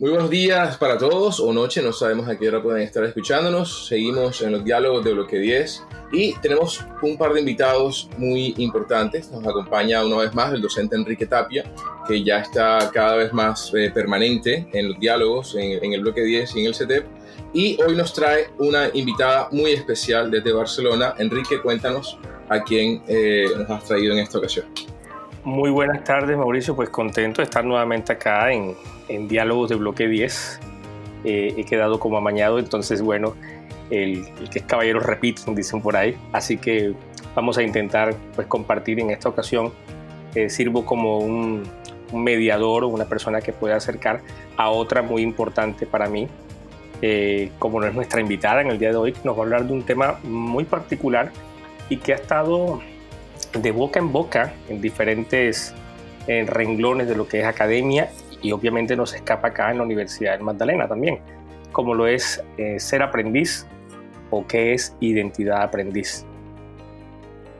Muy buenos días para todos o noche, no sabemos a qué hora pueden estar escuchándonos. Seguimos en los diálogos de Bloque 10 y tenemos un par de invitados muy importantes. Nos acompaña una vez más el docente Enrique Tapia, que ya está cada vez más eh, permanente en los diálogos en, el Bloque 10 y en el CETEP. Y hoy nos trae una invitada muy especial desde Barcelona. Enrique, cuéntanos a quién eh, nos has traído en esta ocasión. Muy buenas tardes, Mauricio. Pues contento de estar nuevamente acá en, en Diálogos de Bloque 10. Eh, he quedado como amañado, entonces, bueno, el, que es caballero repite, dicen por ahí. Así que vamos a intentar pues, compartir en esta ocasión. Eh, sirvo como un, mediador o una persona que pueda acercar a otra muy importante para mí, eh, como no es nuestra invitada en el día de hoy, nos va a hablar de un tema muy particular y que ha estado de boca en boca en diferentes renglones de lo que es academia y obviamente nos escapa acá en la Universidad de Magdalena también, como lo es eh, ser aprendiz o qué es identidad aprendiz.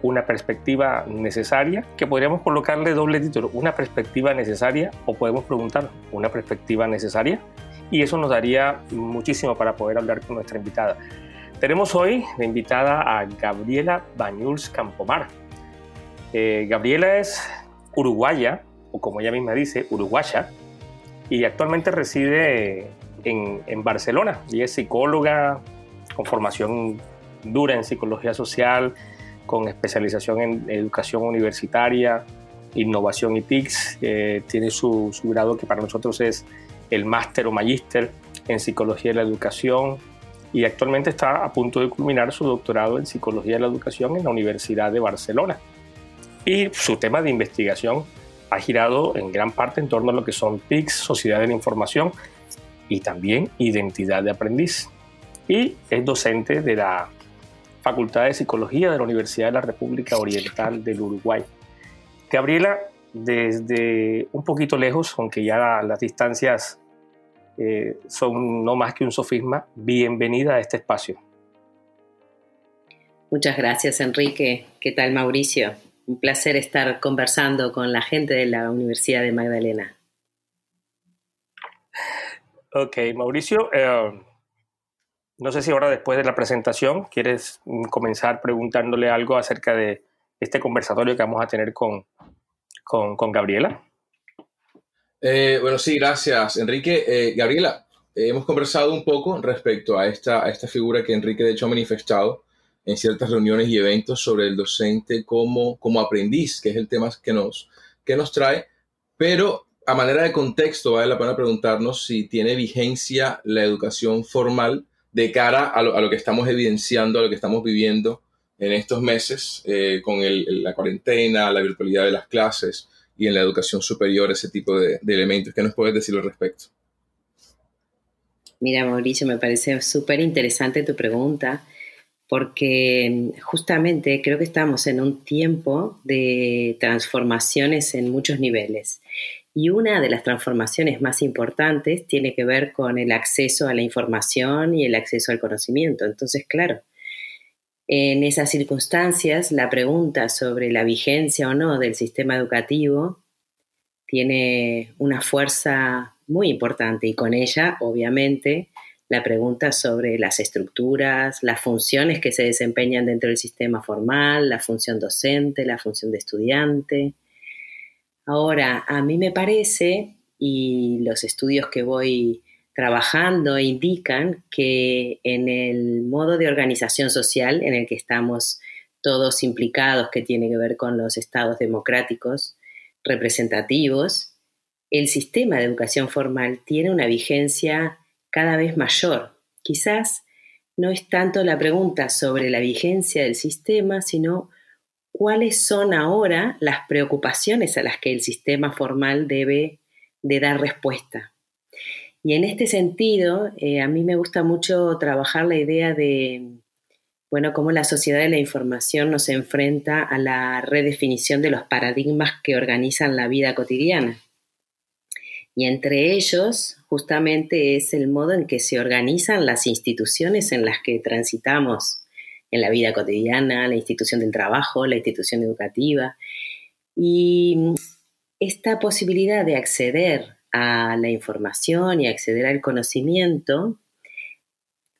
Una perspectiva necesaria, que podríamos colocarle doble título, una perspectiva necesaria o podemos preguntar, una perspectiva necesaria, y eso nos daría muchísimo para poder hablar con nuestra invitada. Tenemos hoy de invitada a Gabriela Bañuls Campomar. Eh, Gabriela es uruguaya, o como ella misma dice, uruguaya, y actualmente reside en, Barcelona y es psicóloga con formación dura en psicología social, con especialización en educación universitaria, innovación y TICS. Eh, tiene su, su, grado que para nosotros es el máster o magíster en psicología de la educación y actualmente está a punto de culminar su doctorado en psicología de la educación en la Universidad de Barcelona. Y su tema de investigación ha girado en gran parte en torno a lo que son TICs, Sociedad de la Información y también Identidad de Aprendiz. Y es docente de la Facultad de Psicología de la Universidad de la República Oriental del Uruguay. Gabriela, desde un poquito lejos, aunque ya las distancias eh, son no más que un sofisma, bienvenida a este espacio. Muchas gracias, Enrique. ¿Qué tal, Mauricio? Un placer estar conversando con la gente de la Universidad de Magdalena. Ok, Mauricio, eh, no sé si ahora después de la presentación quieres comenzar preguntándole algo acerca de este conversatorio que vamos a tener con, con, Gabriela. Eh, bueno, sí, gracias, Enrique. Eh, Gabriela, hemos conversado un poco respecto a esta, a esta figura que Enrique de hecho ha manifestado en ciertas reuniones y eventos sobre el docente como, como aprendiz, que es el tema que nos, que nos trae, pero a manera de contexto vale la pena preguntarnos si tiene vigencia la educación formal de cara a lo, a lo que estamos evidenciando, a lo que estamos viviendo en estos meses eh, con el, la cuarentena, la virtualidad de las clases y en la educación superior, ese tipo de, de elementos. ¿Qué nos puedes decir al respecto? Mira, Mauricio, me parece súper interesante tu pregunta porque mm, justamente creo que estamos en un tiempo de transformaciones en muchos niveles. Y una de las transformaciones más importantes tiene que ver con el acceso a la información y el acceso al conocimiento. Entonces, claro, en esas circunstancias, la pregunta sobre la vigencia o no del sistema educativo tiene una fuerza muy importante y con ella, obviamente, la pregunta sobre las estructuras, las funciones que se desempeñan dentro del sistema formal, la función docente, la función de estudiante. Ahora, a mí me parece, y los estudios que voy trabajando indican que en el modo de organización social en el que estamos todos implicados, que tiene que ver con los estados democráticos representativos, el sistema de educación formal tiene una vigencia cada vez mayor. Quizás no es tanto la pregunta sobre la vigencia del sistema, sino cuáles son ahora las preocupaciones a las que el sistema formal debe de dar respuesta. Y en este sentido, eh, a mí me gusta mucho trabajar la idea de, bueno, cómo la sociedad de la información nos enfrenta a la redefinición de los paradigmas que organizan la vida cotidiana. Y entre ellos, justamente, es el modo en que se organizan las instituciones en las que transitamos en la vida cotidiana, la institución del trabajo, la institución educativa. Y esta posibilidad de acceder a la información y acceder al conocimiento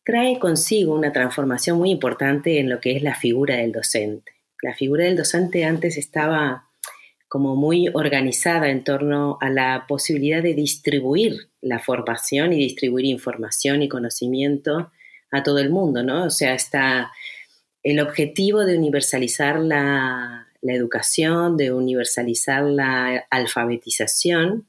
trae consigo una transformación muy importante en lo que es la figura del docente. La figura del docente antes estaba como muy organizada en torno a la posibilidad de distribuir la formación y distribuir información y conocimiento a todo el mundo, ¿no? O sea, está el objetivo de universalizar la, la educación, de universalizar la alfabetización,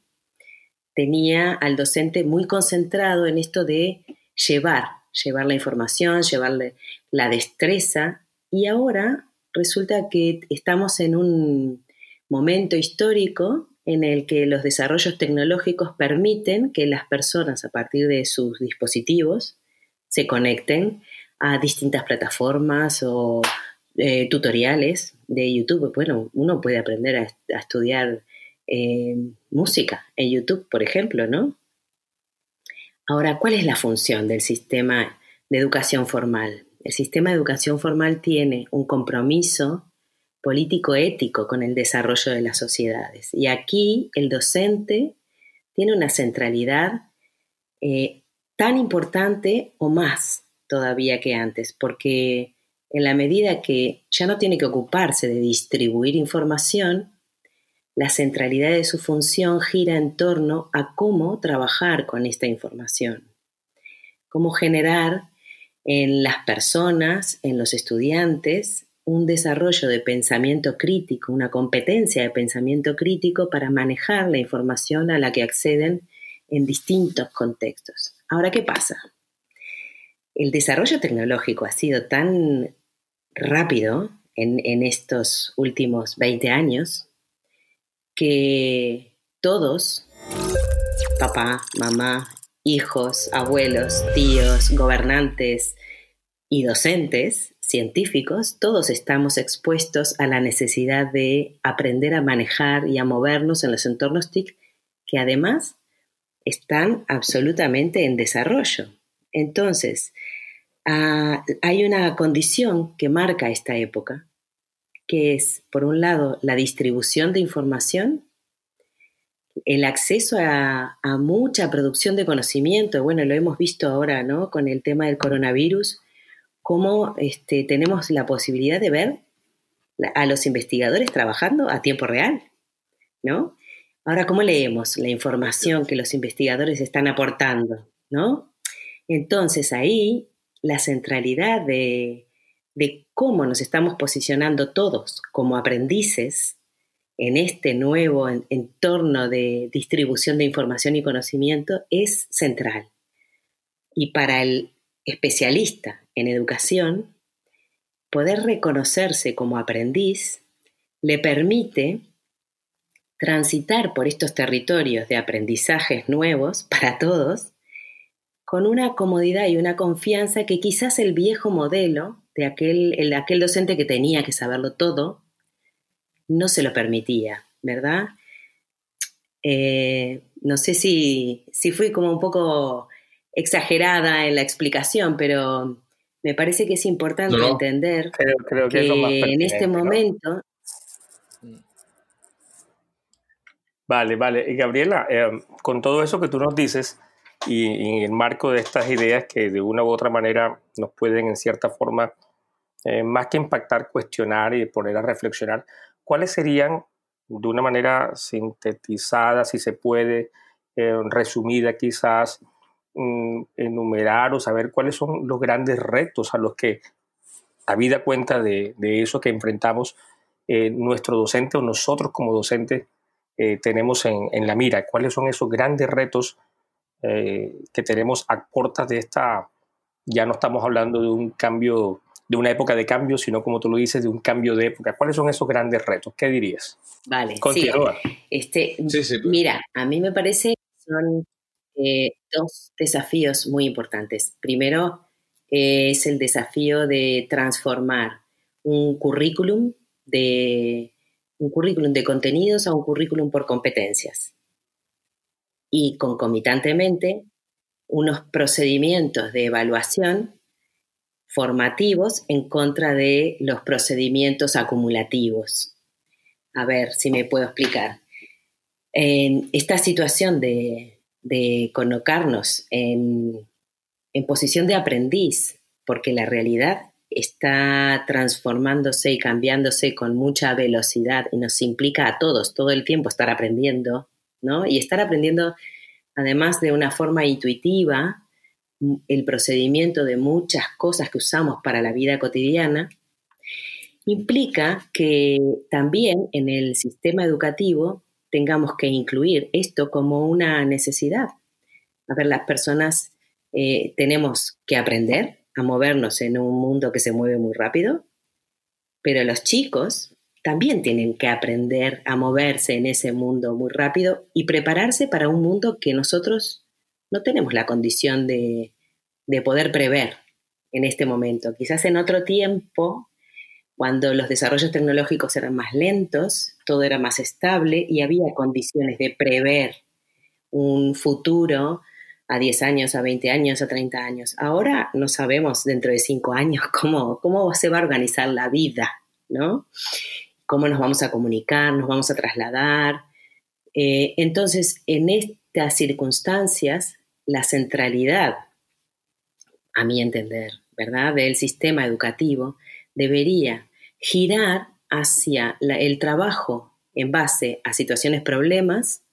tenía al docente muy concentrado en esto de llevar, llevar la información, llevarle la destreza, y ahora resulta que estamos en un momento histórico en el que los desarrollos tecnológicos permiten que las personas a partir de sus dispositivos se conecten a distintas plataformas o eh, tutoriales de YouTube. Bueno, uno puede aprender a, estudiar eh, música en YouTube, por ejemplo, ¿no? Ahora, ¿cuál es la función del sistema de educación formal? El sistema de educación formal tiene un compromiso político-ético con el desarrollo de las sociedades. Y aquí el docente tiene una centralidad eh, tan importante o más todavía que antes, porque en la medida que ya no tiene que ocuparse de distribuir información, la centralidad de su función gira en torno a cómo trabajar con esta información, cómo generar en las personas, en los estudiantes, un desarrollo de pensamiento crítico, una competencia de pensamiento crítico para manejar la información a la que acceden en distintos contextos. Ahora, ¿qué pasa? El desarrollo tecnológico ha sido tan rápido en, estos últimos 20 años que todos, papá, mamá, hijos, abuelos, tíos, gobernantes y docentes, científicos, todos estamos expuestos a la necesidad de aprender a manejar y a movernos en los entornos TIC que además están absolutamente en desarrollo. Entonces, Ah, hay una condición que marca esta época, que es, por un lado, la distribución de información, el acceso a, mucha producción de conocimiento. Bueno, lo hemos visto ahora, ¿no? Con el tema del coronavirus, cómo este, tenemos la posibilidad de ver a los investigadores trabajando a tiempo real, ¿no? Ahora, ¿cómo leemos la información que los investigadores están aportando, ¿no? Entonces ahí la centralidad de, cómo nos estamos posicionando todos como aprendices en este nuevo entorno de distribución de información y conocimiento es central. Y para el especialista en educación, poder reconocerse como aprendiz le permite transitar por estos territorios de aprendizajes nuevos para todos con una comodidad y una confianza que quizás el viejo modelo de aquel, docente que tenía que saberlo todo no se lo permitía, ¿verdad? Eh, no sé si fui como un poco exagerada en la explicación, pero me parece que es importante entender que, en este momento... Vale, vale. Y Gabriela, eh, con todo eso que tú nos dices, y, en el marco de estas ideas que de una u otra manera nos pueden en cierta forma, eh, más que impactar, cuestionar y poner a reflexionar, ¿cuáles serían de una manera sintetizada, si se puede, eh, resumida quizás, mm, enumerar o saber cuáles son los grandes retos a los que, habida cuenta de, de eso que enfrentamos, eh, nuestro docente o nosotros como docentes tenemos en, en la mira? ¿Cuáles son esos grandes retos? Eh, que tenemos a cortas de esta, ya no estamos hablando de un cambio, de una época de cambio, sino como tú lo dices, de un cambio de época. ¿Cuáles son esos grandes retos? ¿Qué dirías? Vale, Continúa. Este, pues. Mira, a mí me parece que son eh, dos desafíos muy importantes. Primero eh, es el desafío de transformar un currículum de un currículum de contenidos a un currículum por competencias y concomitantemente unos procedimientos de evaluación formativos en contra de los procedimientos acumulativos. A ver si me puedo explicar. en esta situación de, colocarnos en, en posición de aprendiz, porque la realidad está transformándose y cambiándose con mucha velocidad y nos implica a todos todo el tiempo estar aprendiendo, ¿no? Y estar aprendiendo además de una forma intuitiva el procedimiento de muchas cosas que usamos para la vida cotidiana, implica que también en el sistema educativo tengamos que incluir esto como una necesidad. A ver, las personas eh, tenemos que aprender, a movernos en un mundo que se mueve muy rápido, pero los chicos también tienen que aprender a moverse en ese mundo muy rápido y prepararse para un mundo que nosotros no tenemos la condición de, de poder prever en este momento. Quizás en otro tiempo, cuando los desarrollos tecnológicos eran más lentos, todo era más estable y había condiciones de prever un futuro a 10 años, a 20 años, a 30 años. Ahora no sabemos dentro de 5 años cómo, cómo se va a organizar la vida, ¿no? Cómo nos vamos a comunicar, nos vamos a trasladar. Eh, entonces, en estas circunstancias, la centralidad, a mi entender, ¿verdad?, del sistema educativo debería girar hacia el trabajo en base a situaciones problemas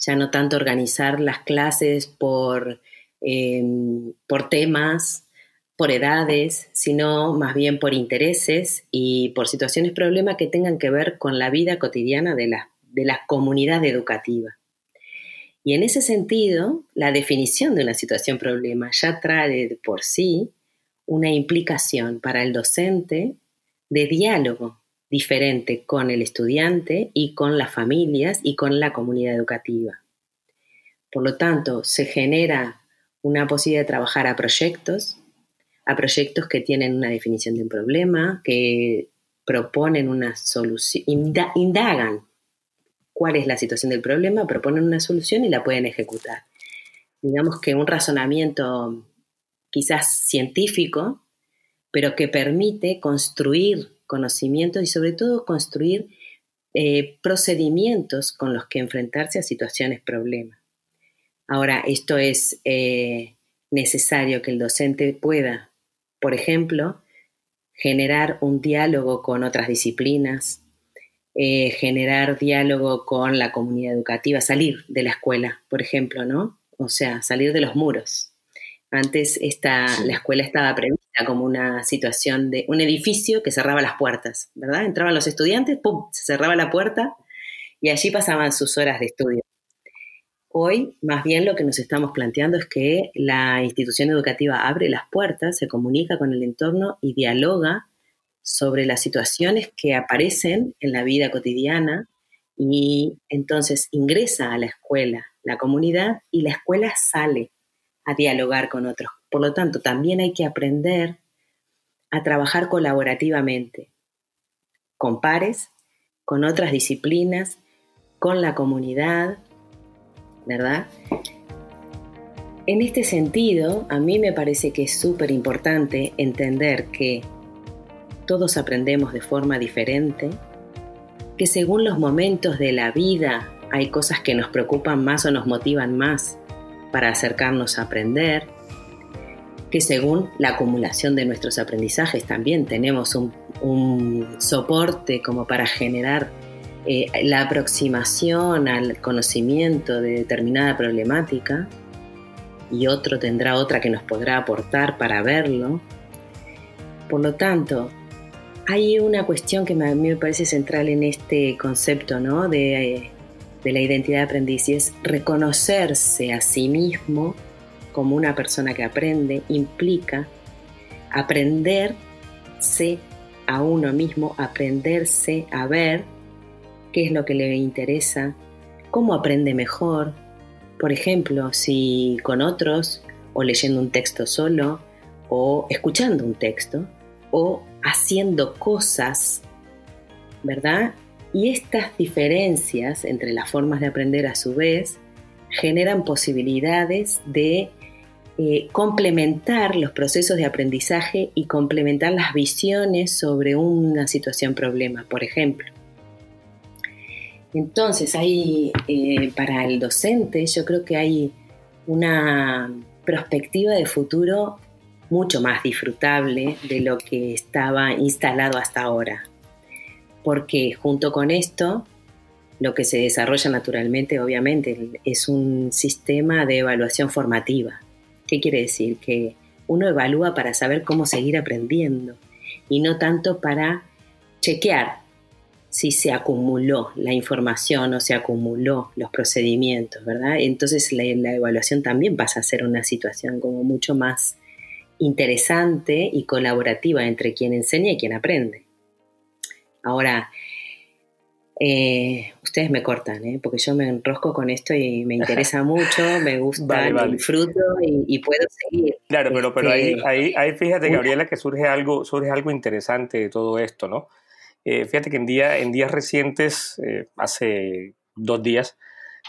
ya no tanto organizar las clases por, em, por temas, por edades, sino más bien por intereses y por situaciones problemas que tengan que ver con la vida cotidiana de la, de la comunidad educativa. Y en ese sentido, la definición de una situación problema ya trae por sí una implicación para el docente de diálogo diferente con el estudiante y con las familias y con la comunidad educativa. Por lo tanto, se genera una posibilidad de trabajar a proyectos, a proyectos que tienen una definición de un problema, que proponen una solución, indagan cuál es la situación del problema, proponen una solución y la pueden ejecutar. Digamos que un razonamiento quizás científico, pero que permite construir conocimientos y sobre todo construir eh, procedimientos con los que enfrentarse a situaciones problemas. Ahora, esto es eh, necesario que el docente pueda, por ejemplo, generar un diálogo con otras disciplinas, eh, generar diálogo con la comunidad educativa, salir de la escuela, por ejemplo, ¿no? O sea, salir de los muros. Antes esta, la escuela estaba prevista como una situación de un edificio que cerraba las puertas, ¿verdad? Entraban los estudiantes, ¡pum!, se cerraba la puerta y allí pasaban sus horas de estudio. Hoy, más bien, lo que nos estamos planteando es que la institución educativa abre las puertas, se comunica con el entorno y dialoga sobre las situaciones que aparecen en la vida cotidiana y entonces ingresa a la escuela la comunidad y la escuela sale a dialogar con otros por lo tanto, también hay que aprender a trabajar colaborativamente con pares, con otras disciplinas, con la comunidad, ¿verdad? En este sentido, a mí me parece que es súper importante entender que todos aprendemos de forma diferente, que según los momentos de la vida hay cosas que nos preocupan más o nos motivan más para acercarnos a aprender, que según la acumulación de nuestros aprendizajes también tenemos un, soporte como para generar eh, la aproximación al conocimiento de determinada problemática y otro tendrá otra que nos podrá aportar para verlo. Por lo tanto, hay una cuestión que a mí me parece central en este concepto ¿no? de, de la identidad de aprendiz y es reconocerse a sí mismo como una persona que aprende implica aprenderse a uno mismo, aprenderse a ver qué es lo que le interesa, cómo aprende mejor. Por ejemplo, si con otros, o leyendo un texto solo, o escuchando un texto, o haciendo cosas, ¿verdad? Y estas diferencias entre las formas de aprender a su vez generan posibilidades de eh, complementar los procesos de aprendizaje y complementar las visiones sobre una situación problema. Por ejemplo, Entonces, hay, eh, para el docente, yo creo que hay una perspectiva de futuro mucho más disfrutable de lo que estaba instalado hasta ahora. Porque junto con esto, lo que se desarrolla naturalmente, obviamente, es un sistema de evaluación formativa. ¿Qué quiere decir? Que uno evalúa para saber cómo seguir aprendiendo y no tanto para chequear si se acumuló la información o se acumuló los procedimientos, ¿verdad? Entonces la, la, evaluación también pasa a ser una situación como mucho más interesante y colaborativa entre quien enseña y quien aprende. Ahora, eh, ustedes me cortan, ¿eh? porque yo me enrosco con esto y me interesa mucho, me gusta, disfruto y, puedo seguir. Claro, pero, pero ahí, este, ahí, ahí fíjate, Gabriela, que surge algo, surge algo interesante de todo esto, ¿no? Eh, fíjate que en, día, en días recientes, hace dos días,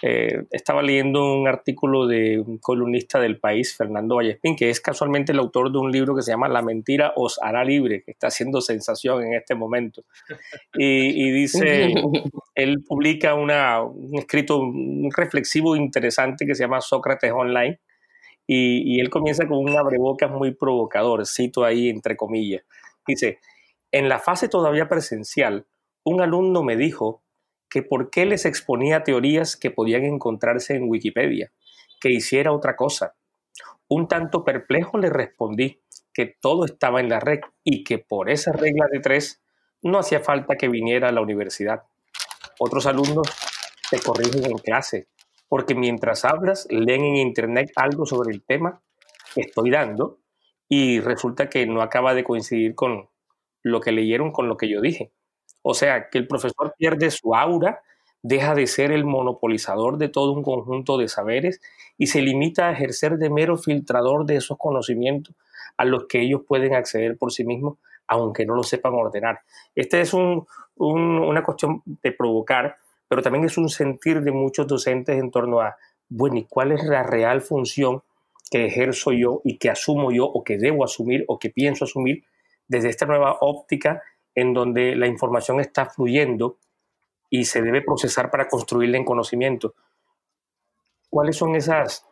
eh, estaba leyendo un artículo de un columnista del país, Fernando Vallespín, que es casualmente el autor de un libro que se llama La mentira os hará libre, que está haciendo sensación en este momento. Y, dice, él publica una, un escrito, un reflexivo interesante que se llama Sócrates Online, y, y él comienza con un abrebocas muy provocador, cito ahí entre comillas. Dice, en la fase todavía presencial, un alumno me dijo que por qué les exponía teorías que podían encontrarse en Wikipedia, que hiciera otra cosa. Un tanto perplejo le respondí que todo estaba en la red y que por esa regla de tres no hacía falta que viniera a la universidad. Otros alumnos te corrigen en clase, porque mientras hablas leen en internet algo sobre el tema que estoy dando y resulta que no acaba de coincidir con lo que leyeron con lo que yo dije. O sea, que el profesor pierde su aura, deja de ser el monopolizador de todo un conjunto de saberes y se limita a ejercer de mero filtrador de esos conocimientos a los que ellos pueden acceder por sí mismos, aunque no lo sepan ordenar. Esta es una cuestión de provocar, pero también es un sentir de muchos docentes en torno a, bueno, ¿y cuál es la real función que ejerzo yo y que asumo yo o que debo asumir o que pienso asumir desde esta nueva óptica en donde la información está fluyendo y se debe procesar para construirla en conocimiento. ¿Cuáles son esas,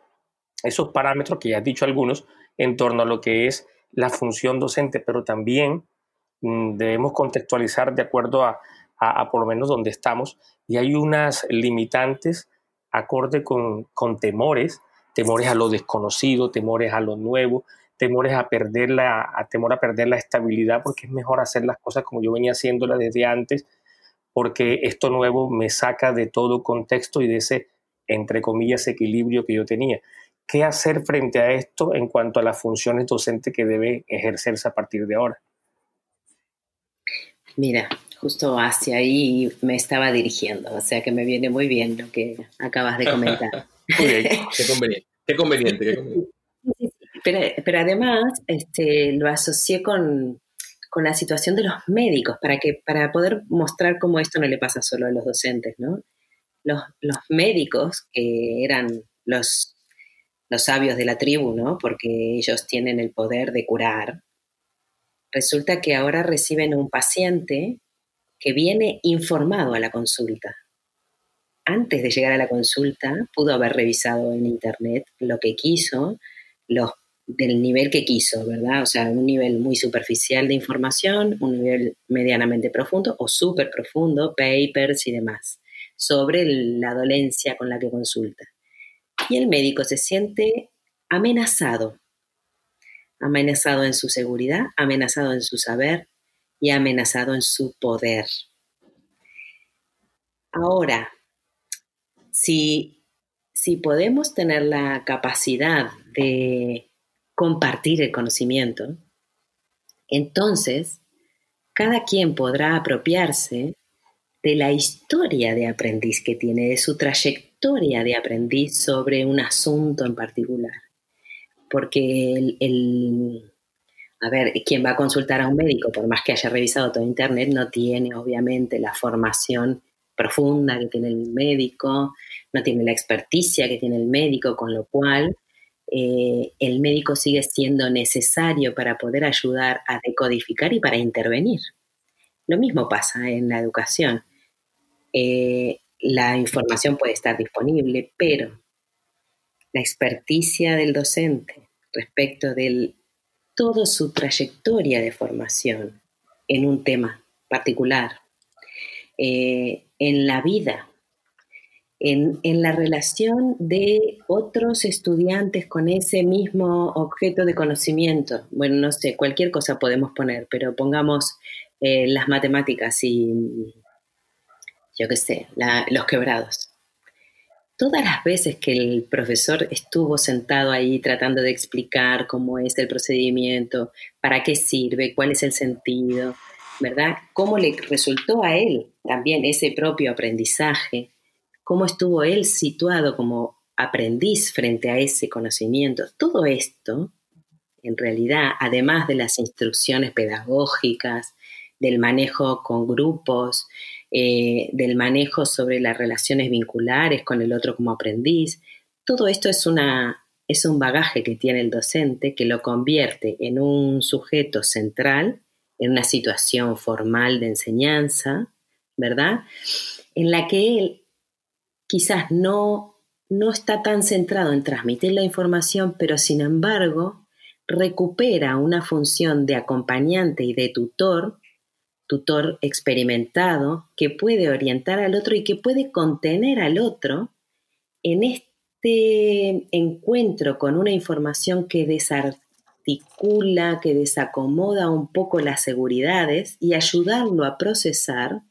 esos parámetros que ya has dicho algunos en torno a lo que es la función docente, pero también mm, debemos contextualizar de acuerdo a, a, por lo menos donde estamos y hay unas limitantes acorde con, con temores, temores a lo desconocido, temores a lo nuevo, temores a perder la, a temor a perder la estabilidad, porque es mejor hacer las cosas como yo venía haciéndolas desde antes, porque esto nuevo me saca de todo contexto y de ese, entre comillas, equilibrio que yo tenía. ¿Qué hacer frente a esto en cuanto a las funciones docentes que debe ejercerse a partir de ahora? Mira, justo hacia ahí me estaba dirigiendo, o sea que me viene muy bien lo que acabas de comentar. qué conveniente, qué conveniente, qué conveniente. Pero, además este, lo asocié con, la situación de los médicos, para, que, para poder mostrar cómo esto no le pasa solo a los docentes, ¿no? Los, médicos, que eran los, los sabios de la tribu, ¿no? Porque ellos tienen el poder de curar, resulta que ahora reciben un paciente que viene informado a la consulta. Antes de llegar a la consulta, pudo haber revisado en internet lo que quiso, los del nivel que quiso, ¿verdad? O sea, un nivel muy superficial de información, un nivel medianamente profundo o súper profundo, papers y demás, sobre la dolencia con la que consulta. Y el médico se siente amenazado, amenazado en su seguridad, amenazado en su saber y amenazado en su poder. Ahora, si, si podemos tener la capacidad de compartir el conocimiento, entonces cada quien podrá apropiarse de la historia de aprendiz que tiene, de su trayectoria de aprendiz sobre un asunto en particular. Porque el, a ver, quien va a consultar a un médico, por más que haya revisado todo Internet, no tiene obviamente la formación profunda que tiene el médico, no tiene la experticia que tiene el médico, con lo cual eh, el médico sigue siendo necesario para poder ayudar a decodificar y para intervenir. Lo mismo pasa en la educación. Eh, la información puede estar disponible, pero la experticia del docente respecto de toda su trayectoria de formación en un tema particular, eh, en la vida, en, la relación de otros estudiantes con ese mismo objeto de conocimiento. Bueno, no sé, cualquier cosa podemos poner, pero pongamos eh, las matemáticas y, yo qué sé, los quebrados. Todas las veces que el profesor estuvo sentado ahí tratando de explicar cómo es el procedimiento, para qué sirve, cuál es el sentido, ¿verdad? Cómo le resultó a él también ese propio aprendizaje, cómo estuvo él situado como aprendiz frente a ese conocimiento. Todo esto, en realidad, además de las instrucciones pedagógicas, del manejo con grupos, eh, del manejo sobre las relaciones vinculares con el otro como aprendiz. Todo esto es, una, es un bagaje que tiene el docente que lo convierte en un sujeto central, en una situación formal de enseñanza, ¿verdad? En la que él quizás no, no está tan centrado en transmitir la información, pero sin embargo recupera una función de acompañante y de tutor tutor experimentado que puede orientar al otro y que puede contener al otro en este encuentro con una información que desarticula, que desacomoda un poco las seguridades y ayudarlo a procesar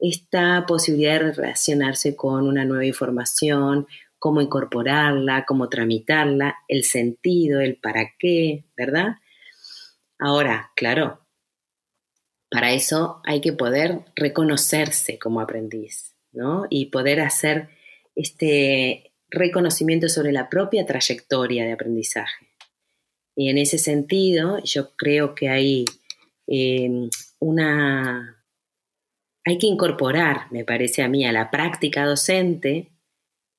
esta posibilidad de relacionarse con una nueva información, cómo incorporarla, cómo tramitarla, el sentido, el para qué, ¿verdad? Ahora, claro, para eso hay que poder reconocerse como aprendiz, ¿no? Y poder hacer este reconocimiento sobre la propia trayectoria de aprendizaje. Y en ese sentido, yo creo que hay em, una... Hay que incorporar, me parece a mí, a la práctica docente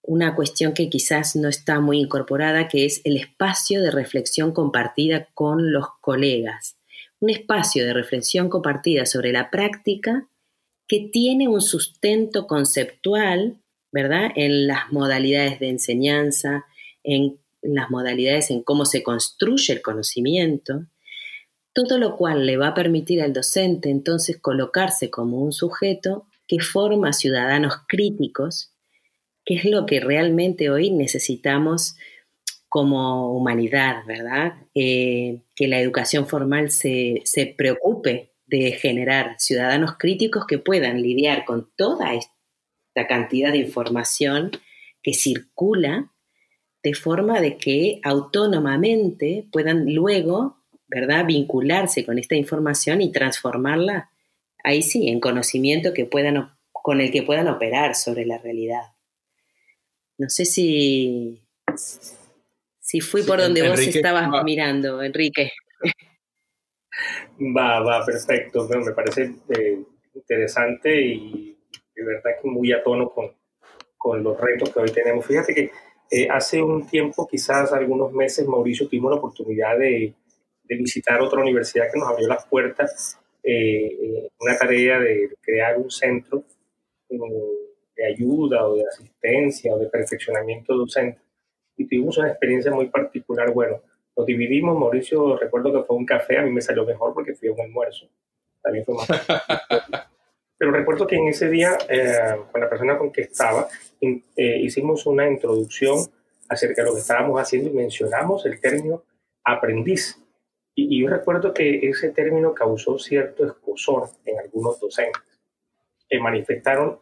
una cuestión que quizás no está muy incorporada, que es el espacio de reflexión compartida con los colegas un espacio de reflexión compartida sobre la práctica que tiene un sustento conceptual, ¿verdad? En las modalidades de enseñanza, en las modalidades en cómo se construye el conocimiento, todo lo cual le va a permitir al docente entonces colocarse como un sujeto que forma ciudadanos críticos, que es lo que realmente hoy necesitamos como humanidad, ¿verdad? Eh, que la educación formal se, preocupe de generar ciudadanos críticos que puedan lidiar con toda esta cantidad de información que circula de forma de que autónomamente puedan luego, ¿verdad?, vincularse con esta información y transformarla, ahí sí, en conocimiento que puedan, con el que puedan operar sobre la realidad. No sé si, si fui por donde vos estabas mirando, Enrique. Va, va, perfecto. me parece eh, interesante y de verdad que muy a tono con, con los retos que hoy tenemos. Fíjate que eh, hace un tiempo, quizás algunos meses, Mauricio, tuvimos la oportunidad de, de visitar otra universidad que nos abrió las puertas, eh, una tarea de crear un centro de ayuda o de asistencia o de perfeccionamiento docente y tuvimos una experiencia muy particular. Bueno, nos dividimos, Mauricio, recuerdo que fue un café, a mí me salió mejor porque fui a un almuerzo, también fue más. Pero recuerdo que en ese día, eh, con la persona con que estaba, eh, hicimos una introducción acerca de lo que estábamos haciendo y mencionamos el término aprendiz. Y, y yo recuerdo que ese término causó cierto escosor en algunos docentes, que manifestaron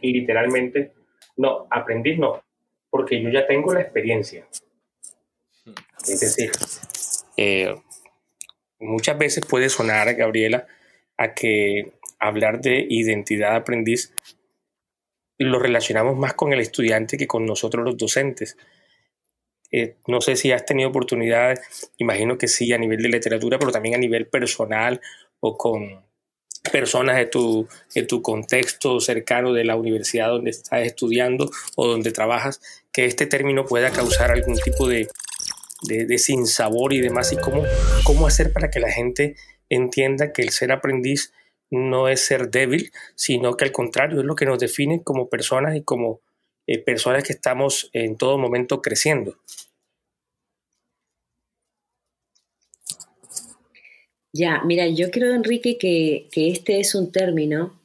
literalmente, no, aprendiz no, porque yo ya tengo la experiencia. Es decir, eh, muchas veces puede sonar, Gabriela, a que hablar de identidad aprendiz lo relacionamos más con el estudiante que con nosotros los docentes. Eh, no sé si has tenido oportunidad, imagino que sí, a nivel de literatura, pero también a nivel personal o con personas de tu, de tu contexto cercano de la universidad donde estás estudiando o donde trabajas, que este término pueda causar algún tipo de, de, sinsabor y demás, y cómo, cómo hacer para que la gente entienda que el ser aprendiz no es ser débil, sino que al contrario es lo que nos define como personas y como eh, personas que estamos en todo momento creciendo. Ya, mira, yo creo, Enrique, que, este es un término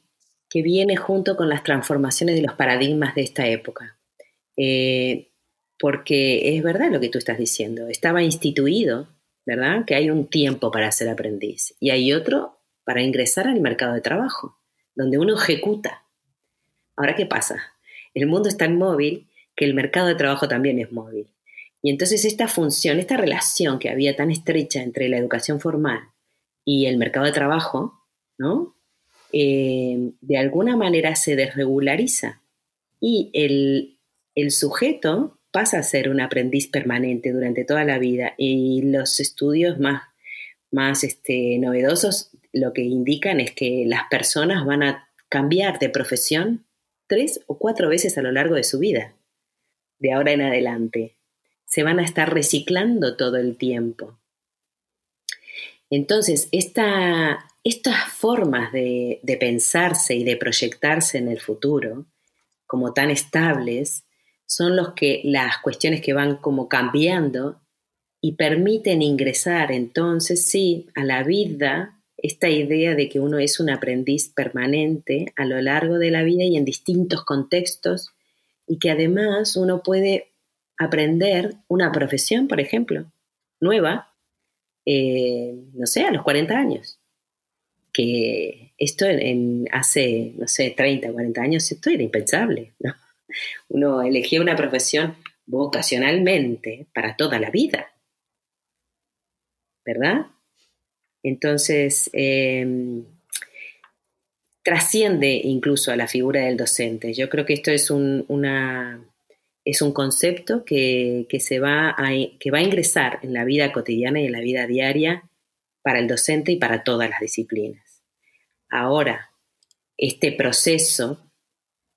que viene junto con las transformaciones de los paradigmas de esta época. Eh, porque es verdad lo que tú estás diciendo. Estaba instituido, ¿verdad? Que hay un tiempo para ser aprendiz y hay otro para ingresar al mercado de trabajo, donde uno ejecuta. Ahora, ¿qué pasa? El mundo es tan móvil que el mercado de trabajo también es móvil. Y entonces esta función, esta relación que había tan estrecha entre la educación formal y el mercado de trabajo, ¿no? Eh, de alguna manera se desregulariza y el, sujeto pasa a ser un aprendiz permanente durante toda la vida y los estudios más, más este, novedosos lo que indican es que las personas van a cambiar de profesión tres o cuatro veces a lo largo de su vida, de ahora en adelante. Se van a estar reciclando todo el tiempo. Entonces, esta, estas formas de, de, pensarse y de proyectarse en el futuro como tan estables son que las cuestiones que van como cambiando y permiten ingresar entonces sí a la vida esta idea de que uno es un aprendiz permanente a lo largo de la vida y en distintos contextos y que además uno puede aprender una profesión, por ejemplo, nueva, eh, no sé, a los 40 años. Que esto en, hace, no sé, 30, 40 años, esto era impensable. Uno elegía una profesión vocacionalmente para toda la vida. ¿Verdad? Entonces, em, trasciende incluso a la figura del docente. Yo creo que esto es un, es un concepto que, se va a, que va a ingresar en la vida cotidiana y en la vida diaria para el docente y para todas las disciplinas. Ahora, este proceso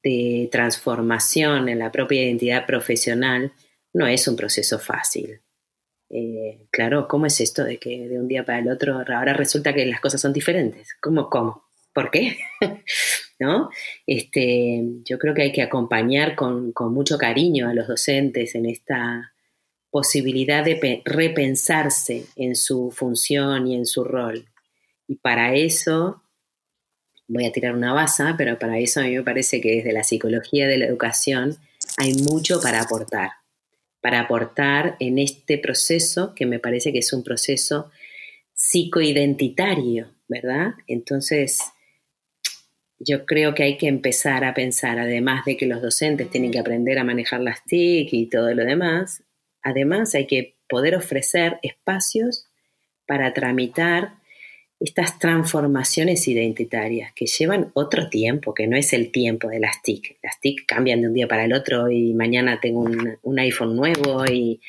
de transformación en la propia identidad profesional no es un proceso fácil. Eh, claro, ¿cómo es esto de que de un día para el otro ahora resulta que las cosas son diferentes? ¿Cómo? ¿Cómo? ¿Por qué? ¿No? Este, yo creo que hay que acompañar con, con mucho cariño a los docentes en esta posibilidad de repensarse en su función y en su rol. Y para eso voy a tirar una baza, pero para eso a mí me parece que desde la psicología de la educación hay mucho para aportar, para aportar en este proceso que me parece que es un proceso psicoidentitario, ¿verdad? Entonces, yo creo que hay que empezar a pensar, además de que los docentes tienen que aprender a manejar las TIC y todo lo demás, además hay que poder ofrecer espacios para tramitar estas transformaciones identitarias que llevan otro tiempo, que no es el tiempo de las TIC. Las TIC cambian de un día para el otro y mañana tengo un, iPhone nuevo, y,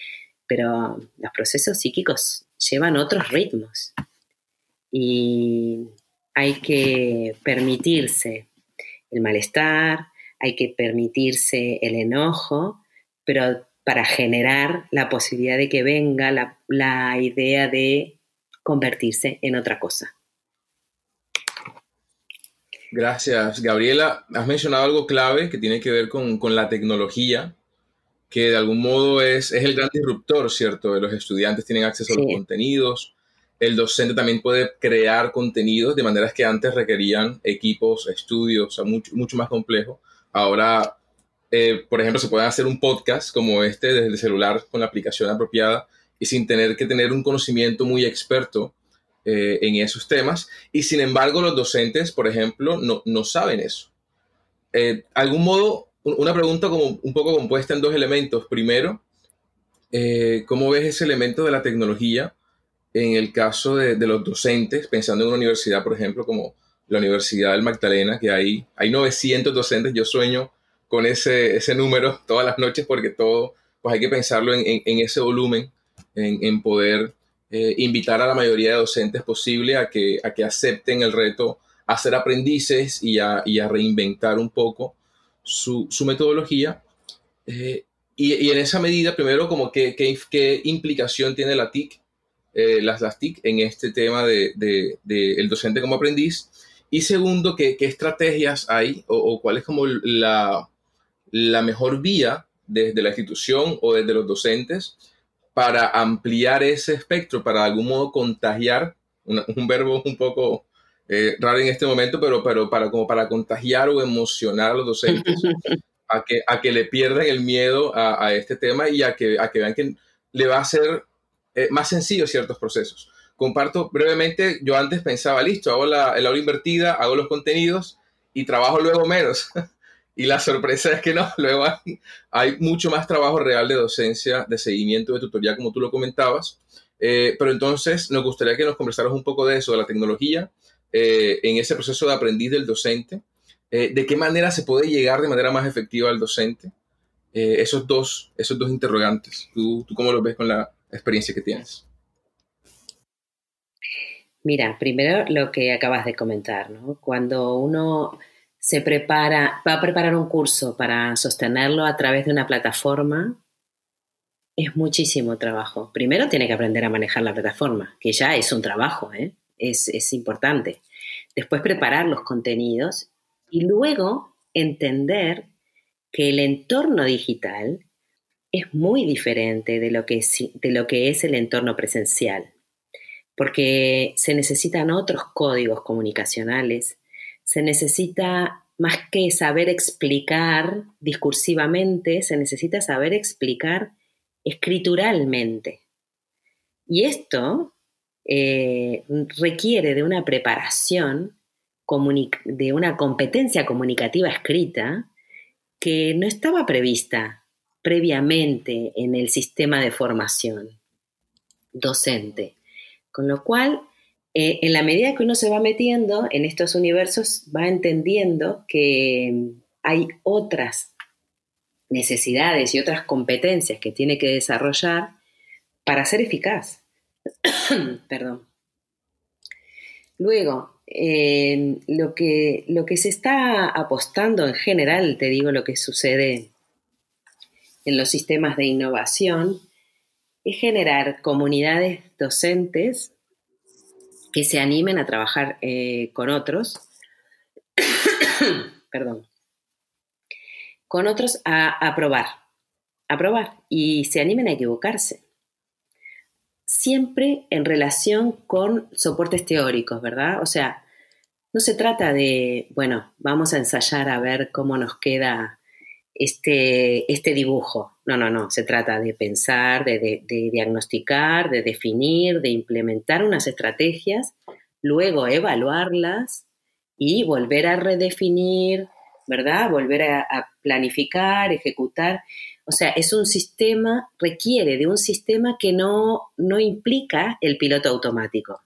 pero los procesos psíquicos llevan otros ritmos. Y hay que permitirse el malestar, hay que permitirse el enojo, pero para generar la posibilidad de que venga la, la idea de convertirse en otra cosa. Gracias, Gabriela. Has mencionado algo clave que tiene que ver con, la tecnología, que de algún modo es, es, el gran disruptor, ¿cierto? Los estudiantes tienen acceso a los contenidos, el docente también puede crear contenidos de maneras que antes requerían equipos, estudios, mucho, mucho más complejo. Ahora, eh, por ejemplo, se puede hacer un podcast como este desde el celular con la aplicación apropiada y sin tener que tener un conocimiento muy experto eh, en esos temas. Y sin embargo, los docentes, por ejemplo, no, no saben eso. Eh, algún modo, una pregunta como un poco compuesta en dos elementos. Primero, eh, ¿cómo ves ese elemento de la tecnología en el caso de, de, los docentes, pensando en una universidad, por ejemplo, como la Universidad del Magdalena, que hay, hay 900 docentes, yo sueño con ese, ese número todas las noches porque todo, pues hay que pensarlo en, en ese volumen en, poder eh, invitar a la mayoría de docentes posible a que, a que acepten el reto a ser aprendices y a, reinventar un poco su, metodología. Eh, y, en esa medida, primero, como qué, qué, implicación tiene la TIC, eh, las, las TIC en este tema del de, el docente como aprendiz. Y segundo, ¿qué, estrategias hay o, cuál es como la, la mejor vía desde la institución o desde los docentes para ampliar ese espectro, para de algún modo contagiar, un verbo un poco eh, raro en este momento, pero, pero para, como para contagiar o emocionar a los docentes a que, a que le pierdan el miedo a, a, este tema y a que, a que vean que le va a ser eh, más sencillo ciertos procesos. Comparto brevemente, yo antes pensaba, listo, hago la, el aula invertida, hago los contenidos y trabajo luego menos. y la sorpresa es que no, luego hay, hay, mucho más trabajo real de docencia, de seguimiento, de tutoría, como tú lo comentabas. Eh, pero entonces nos gustaría que nos conversaras un poco de eso, de la tecnología, eh, en ese proceso de aprendiz del docente, eh, de qué manera se puede llegar de manera más efectiva al docente. Eh, esos, dos, esos dos interrogantes, ¿Tú, ¿tú cómo lo ves con la experiencia que tienes? Mira, primero lo que acabas de comentar, ¿no? Cuando uno se prepara, va a preparar un curso para sostenerlo a través de una plataforma, es muchísimo trabajo. Primero tiene que aprender a manejar la plataforma, que ya es un trabajo, ¿eh? es, importante. Después preparar los contenidos y luego entender que el entorno digital es muy diferente de lo que es, de lo que es el entorno presencial, porque se necesitan otros códigos comunicacionales, se necesita más que saber explicar discursivamente, se necesita saber explicar escrituralmente. Y esto eh, requiere de una preparación, de una competencia comunicativa escrita que no estaba prevista previamente en el sistema de formación docente. Con lo cual, eh, en la medida que uno se va metiendo en estos universos, va entendiendo que hay otras necesidades y otras competencias que tiene que desarrollar para ser eficaz. Perdón. Luego, lo, que, lo que se está apostando en general, te digo lo que sucede en los sistemas de innovación, es generar comunidades docentes que se animen a trabajar eh, con otros, perdón, con otros a, a probar, a probar y se animen a equivocarse siempre en relación con soportes teóricos, ¿verdad? O sea, no se trata de, bueno, vamos a ensayar a ver cómo nos queda este, este dibujo. No, no, no, se trata de pensar, de, diagnosticar, de definir, de implementar unas estrategias, luego evaluarlas y volver a redefinir, ¿verdad? Volver a planificar, ejecutar. O sea, es un sistema, requiere de un sistema que no, no implica el piloto automático.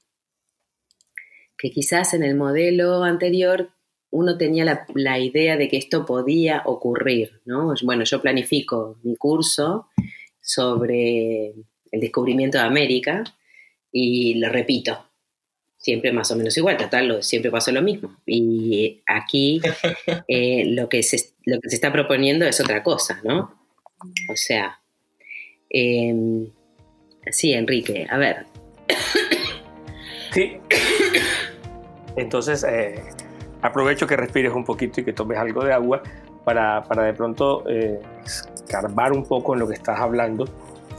Que quizás en el modelo anterior uno tenía la, idea de que esto podía ocurrir, ¿no? Bueno, yo planifico mi curso sobre el descubrimiento de América y lo repito, siempre más o menos igual, total, siempre pasa lo mismo. Y aquí eh, lo, que se, lo que se está proponiendo es otra cosa, ¿no? O sea, em, sí, Enrique, a ver. Sí. Entonces, eh, aprovecho que respires un poquito y que tomes algo de agua para, de pronto eh, escarbar un poco en lo que estás hablando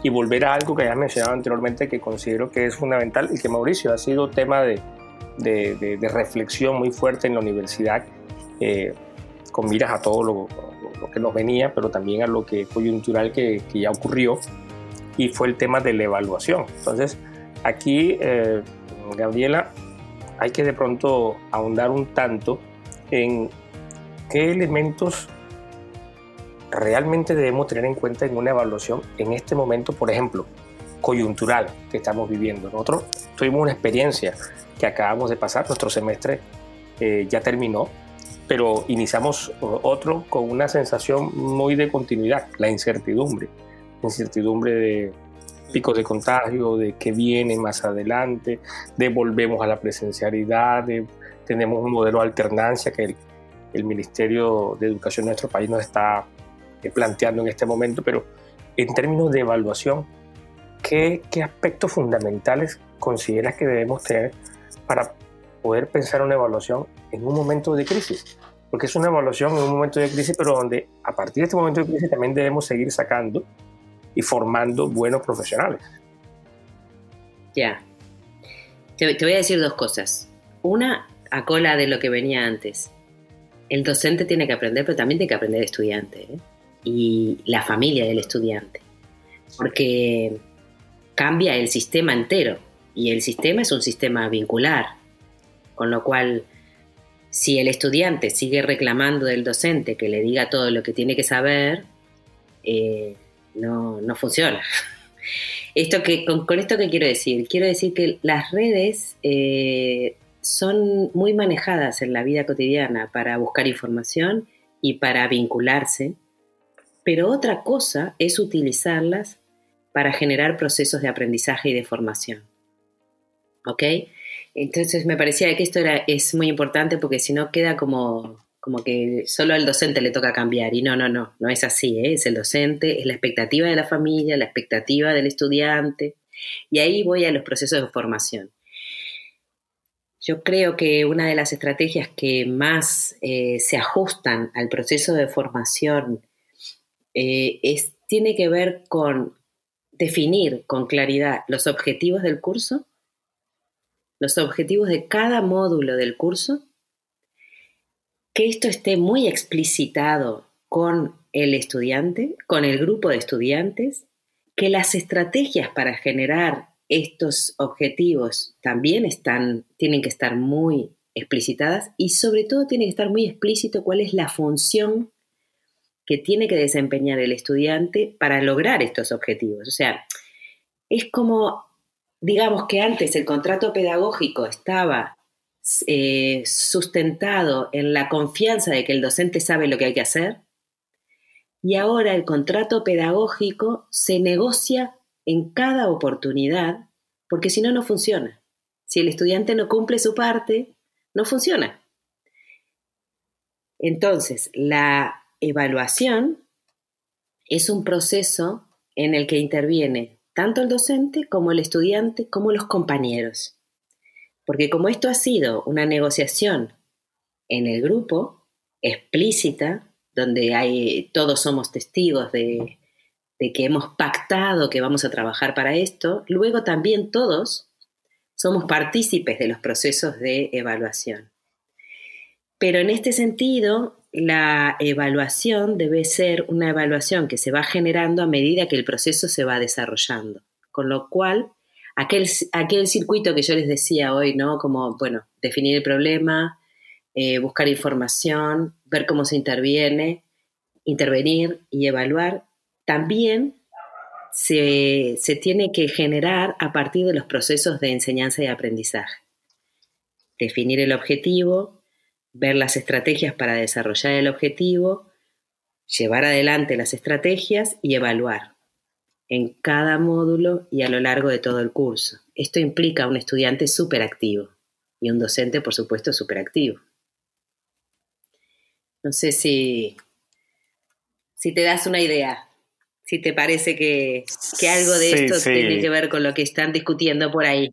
y volver a algo que ya mencionado anteriormente que considero que es fundamental y que Mauricio ha sido tema de, reflexión muy fuerte en la universidad eh, con miras a todo lo, lo que nos venía, pero también a lo que coyuntural que, que ya ocurrió, y fue el tema de la evaluación. Entonces, aquí, eh, Gabriela, hay que de pronto ahondar un tanto en qué elementos realmente debemos tener en cuenta en una evaluación en este momento, por ejemplo, coyuntural que estamos viviendo. Nosotros tuvimos una experiencia que acabamos de pasar, nuestro semestre eh, ya terminó, pero iniciamos otro con una sensación muy de continuidad, la incertidumbre, incertidumbre de picos de contagio, de qué viene más adelante, de volvemos a la presencialidad, de, tenemos un modelo de alternancia que el, el Ministerio de Educación de nuestro país nos está eh, planteando en este momento, pero en términos de evaluación, ¿qué, qué aspectos fundamentales consideras que debemos tener para poder pensar una evaluación en un momento de crisis, porque es una evaluación en un momento de crisis, pero donde a partir de este momento de crisis también debemos seguir sacando y formando buenos profesionales. Ya. Te, voy a decir dos cosas. Una, a cola de lo que venía antes. El docente tiene que aprender, pero también tiene que aprender el estudiante. ¿eh? Y la familia del estudiante. Porque cambia el sistema entero. Y el sistema es un sistema vincular. Con lo cual, si el estudiante sigue reclamando del docente que le diga todo lo que tiene que saber, eh, no, no, funciona. Esto que, con, esto que quiero decir, quiero decir que las redes eh, son muy manejadas en la vida cotidiana para buscar información y para vincularse, pero otra cosa es utilizarlas para generar procesos de aprendizaje y de formación. ¿Ok? Entonces me parecía que esto era, es muy importante porque si no queda como, como que solo al docente le toca cambiar. Y no, no, no, no es así. ¿eh? Es el docente, es la expectativa de la familia, la expectativa del estudiante. Y ahí voy a los procesos de formación. Yo creo que una de las estrategias que más eh, se ajustan al proceso de formación eh, es, tiene que ver con definir con claridad los objetivos del curso los objetivos de cada módulo del curso, que esto esté muy explicitado con el estudiante, con el grupo de estudiantes, que las estrategias para generar estos objetivos también están, tienen que estar muy explicitadas y sobre todo tiene que estar muy explícito cuál es la función que tiene que desempeñar el estudiante para lograr estos objetivos. O sea, es como digamos que antes el contrato pedagógico estaba eh, sustentado en la confianza de que el docente sabe lo que hay que hacer, y ahora el contrato pedagógico se negocia en cada oportunidad, porque si no, no funciona. Si el estudiante no cumple su parte, no funciona. Entonces, la evaluación es un proceso en el que interviene tanto el docente como el estudiante como los compañeros. Porque como esto ha sido una negociación en el grupo, explícita, donde hay, todos somos testigos de, de que hemos pactado que vamos a trabajar para esto, luego también todos somos partícipes de los procesos de evaluación. Pero en este sentido, la evaluación debe ser una evaluación que se va generando a medida que el proceso se va desarrollando. Con lo cual, aquel, aquel circuito que yo les decía hoy, ¿no? Como, bueno, definir el problema, eh, buscar información, ver cómo se interviene, intervenir y evaluar, también se, se tiene que generar a partir de los procesos de enseñanza y aprendizaje. Definir el objetivo, ver las estrategias para desarrollar el objetivo, llevar adelante las estrategias y evaluar en cada módulo y a lo largo de todo el curso. Esto implica un estudiante súper activo y un docente, por supuesto, súper activo. No sé si, si te das una idea, si te parece que, algo de esto tiene que ver con lo que están discutiendo por ahí.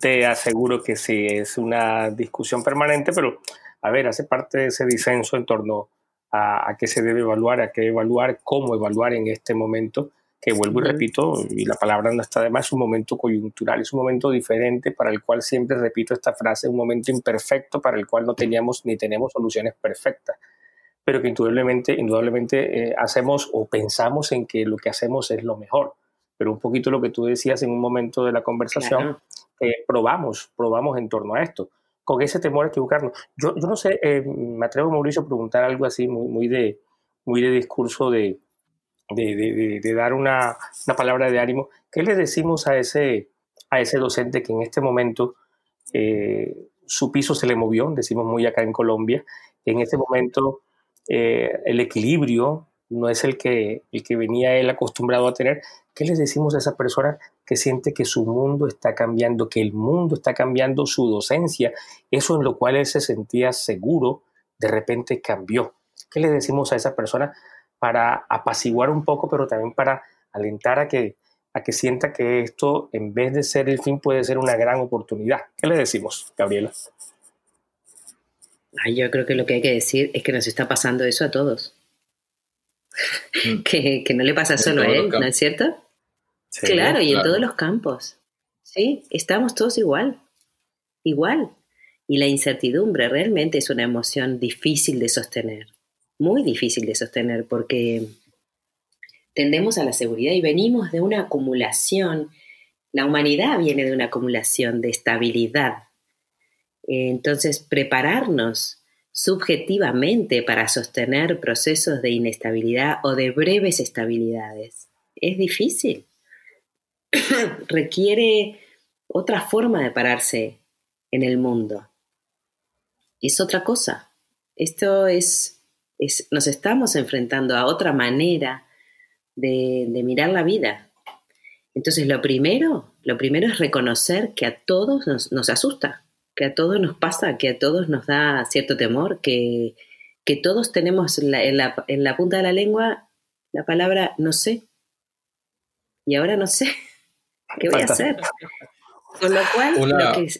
Te aseguro que sí, es una discusión permanente, pero a ver, hace parte de ese disenso en torno a, qué se debe evaluar, a qué evaluar, cómo evaluar en este momento, que vuelvo y repito, y la palabra no está de más, es un momento coyuntural, es un momento diferente para el cual siempre repito esta frase, un momento imperfecto para el cual no teníamos ni tenemos soluciones perfectas, pero que indudablemente, indudablemente eh, hacemos o pensamos en que lo que hacemos es lo mejor. Pero un poquito lo que tú decías en un momento de la conversación, eh, probamos, probamos en torno a esto con ese temor a equivocarnos. Yo, yo no sé, eh, me atrevo, Mauricio, a preguntar algo así muy, muy, de, muy de discurso de, de, dar una, una, palabra de ánimo. ¿Qué le decimos a ese, a ese docente que en este momento eh, su piso se le movió, decimos muy acá en Colombia, en este momento eh, el equilibrio no es el que, el que venía él acostumbrado a tener. ¿Qué les decimos a esa persona que siente que su mundo está cambiando, que el mundo está cambiando su docencia? Eso en lo cual él se sentía seguro, de repente cambió. ¿Qué le decimos a esa persona para apaciguar un poco, pero también para alentar a que, a que sienta que esto, en vez de ser el fin, puede ser una gran oportunidad? ¿Qué le decimos, Gabriela? yo creo que lo que hay que decir es que nos está pasando eso a todos. Mm. que, no le pasa solo a él, ¿no es cierto? claro, y en todos los campos. Sí, estamos todos igual, igual. Y la incertidumbre realmente es una emoción difícil de sostener, muy difícil de sostener, porque tendemos a la seguridad y venimos de una acumulación, la humanidad viene de una acumulación de estabilidad. Entonces, prepararnos subjetivamente para sostener procesos de inestabilidad o de breves estabilidades es difícil. Requiere otra forma de pararse en el mundo. Es otra cosa. Esto es, es nos estamos enfrentando a otra manera de, mirar la vida. Entonces, lo primero, lo primero es reconocer que a todos nos, asusta, que a todos nos pasa, que a todos nos da cierto temor, que, que todos tenemos en, la, en la punta de la lengua la palabra no sé. Y ahora no sé. ¿Qué voy a hacer? Con lo cual,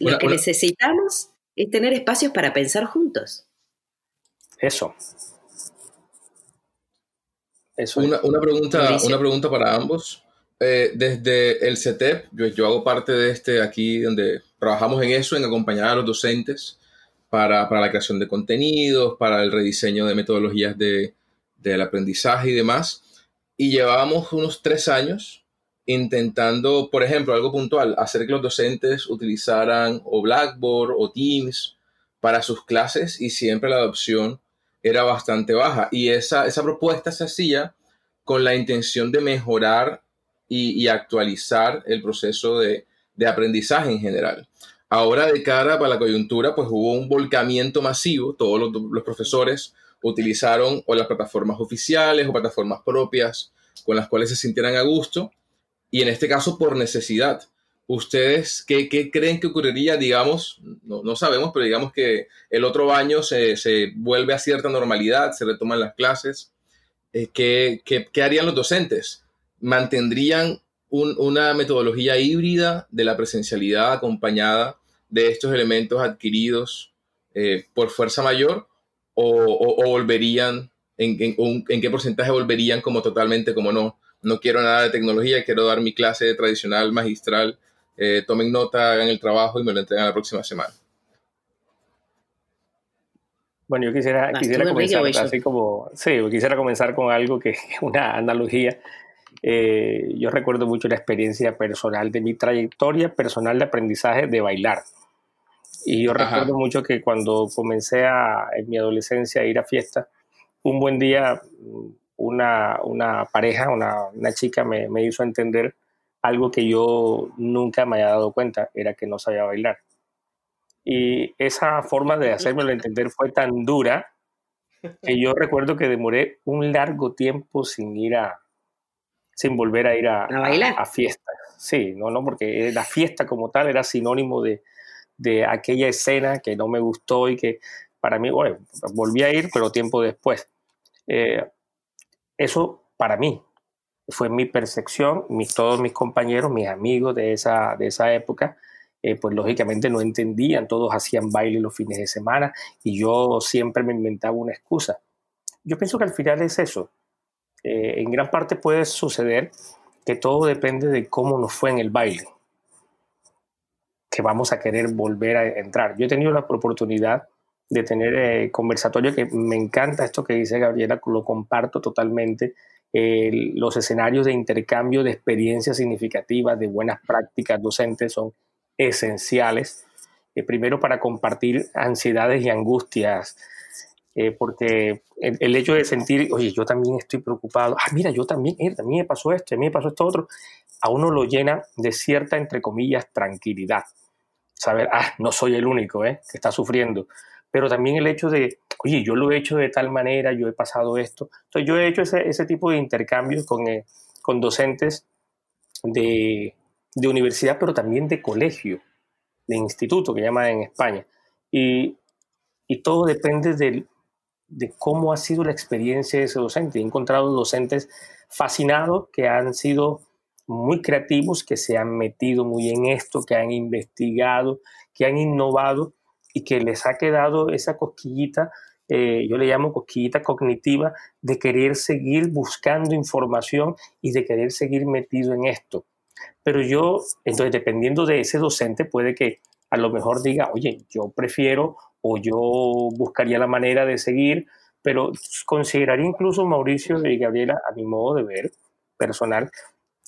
lo que, necesitamos es tener espacios para pensar juntos. Eso. Eso una, pregunta, una pregunta para ambos. Eh, desde el CETEP, yo, hago parte de este aquí donde trabajamos en eso, en acompañar a los docentes para, la creación de contenidos, para el rediseño de metodologías de, del aprendizaje y demás. Y llevábamos unos tres años intentando, por ejemplo, algo puntual, hacer que los docentes utilizaran o Blackboard o Teams para sus clases y siempre la adopción era bastante baja. Y esa, esa propuesta se hacía con la intención de mejorar y, actualizar el proceso de, aprendizaje en general. Ahora, de cara para la coyuntura, pues hubo un volcamiento masivo. Todos los, los profesores utilizaron o las plataformas oficiales o plataformas propias con las cuales se sintieran a gusto y en este caso por necesidad. ¿Ustedes qué, creen que ocurriría, digamos, no, sabemos, pero digamos que el otro año se, vuelve a cierta normalidad, se retoman las clases? Eh, ¿qué, harían los docentes? ¿Mantendrían una metodología híbrida de la presencialidad acompañada de estos elementos adquiridos eh, por fuerza mayor? ¿O, volverían, en, en, qué porcentaje volverían como totalmente como no? no quiero nada de tecnología, quiero dar mi clase tradicional, magistral, eh, tomen nota, hagan el trabajo y me lo entregan la próxima semana. Bueno, yo quisiera, quisiera comenzar así como, sí, quisiera comenzar con algo que es una analogía. Eh, yo recuerdo mucho la experiencia personal de mi trayectoria personal de aprendizaje de bailar. Y yo recuerdo mucho que cuando comencé a, en mi adolescencia a ir a fiestas, un buen día una, una pareja, una, una chica me, me, hizo entender algo que yo nunca me había dado cuenta, era que no sabía bailar. Y esa forma de hacérmelo entender fue tan dura que yo recuerdo que demoré un largo tiempo sin ir a, sin volver a ir a, ¿A bailar. A, fiestas. Sí, no, no, porque la fiesta como tal era sinónimo de, de aquella escena que no me gustó y que para mí, bueno, volví a ir, pero tiempo después. Eh, eso para mí fue mi percepción, todos mis compañeros, mis amigos de esa, de esa época, eh, pues lógicamente no entendían, todos hacían baile los fines de semana y yo siempre me inventaba una excusa. Yo pienso que al final es eso. Eh, en gran parte puede suceder que todo depende de cómo nos fue en el baile, que vamos a querer volver a entrar. Yo he tenido la oportunidad de tener eh, conversatorio, que me encanta esto que dice Gabriela, lo comparto totalmente. los escenarios de intercambio de experiencias significativas, de buenas prácticas docentes son esenciales. Eh, primero para compartir ansiedades y angustias, eh, porque el, hecho de sentir, oye, yo también estoy preocupado, ah, mira, yo también, eh, también me pasó esto, a mí me pasó esto otro, a uno lo llena de cierta, entre comillas, tranquilidad. Saber, ah, no soy el único que está sufriendo pero también el hecho de, oye, yo lo he hecho de tal manera, yo he pasado esto. Entonces yo he hecho ese, ese tipo de intercambios con, eh, con docentes de, de, universidad, pero también de colegio, de instituto, que llaman en España. Y, y todo depende de, de cómo ha sido la experiencia de ese docente. He encontrado docentes fascinados que han sido muy creativos, que se han metido muy en esto, que han investigado, que han innovado y que les ha quedado esa cosquillita, eh, yo le llamo cosquillita cognitiva, de querer seguir buscando información y de querer seguir metido en esto. Pero yo, entonces, dependiendo de ese docente, puede que a lo mejor diga, oye, yo prefiero o yo buscaría la manera de seguir, pero consideraría incluso Mauricio y Gabriela, a mi modo de ver personal,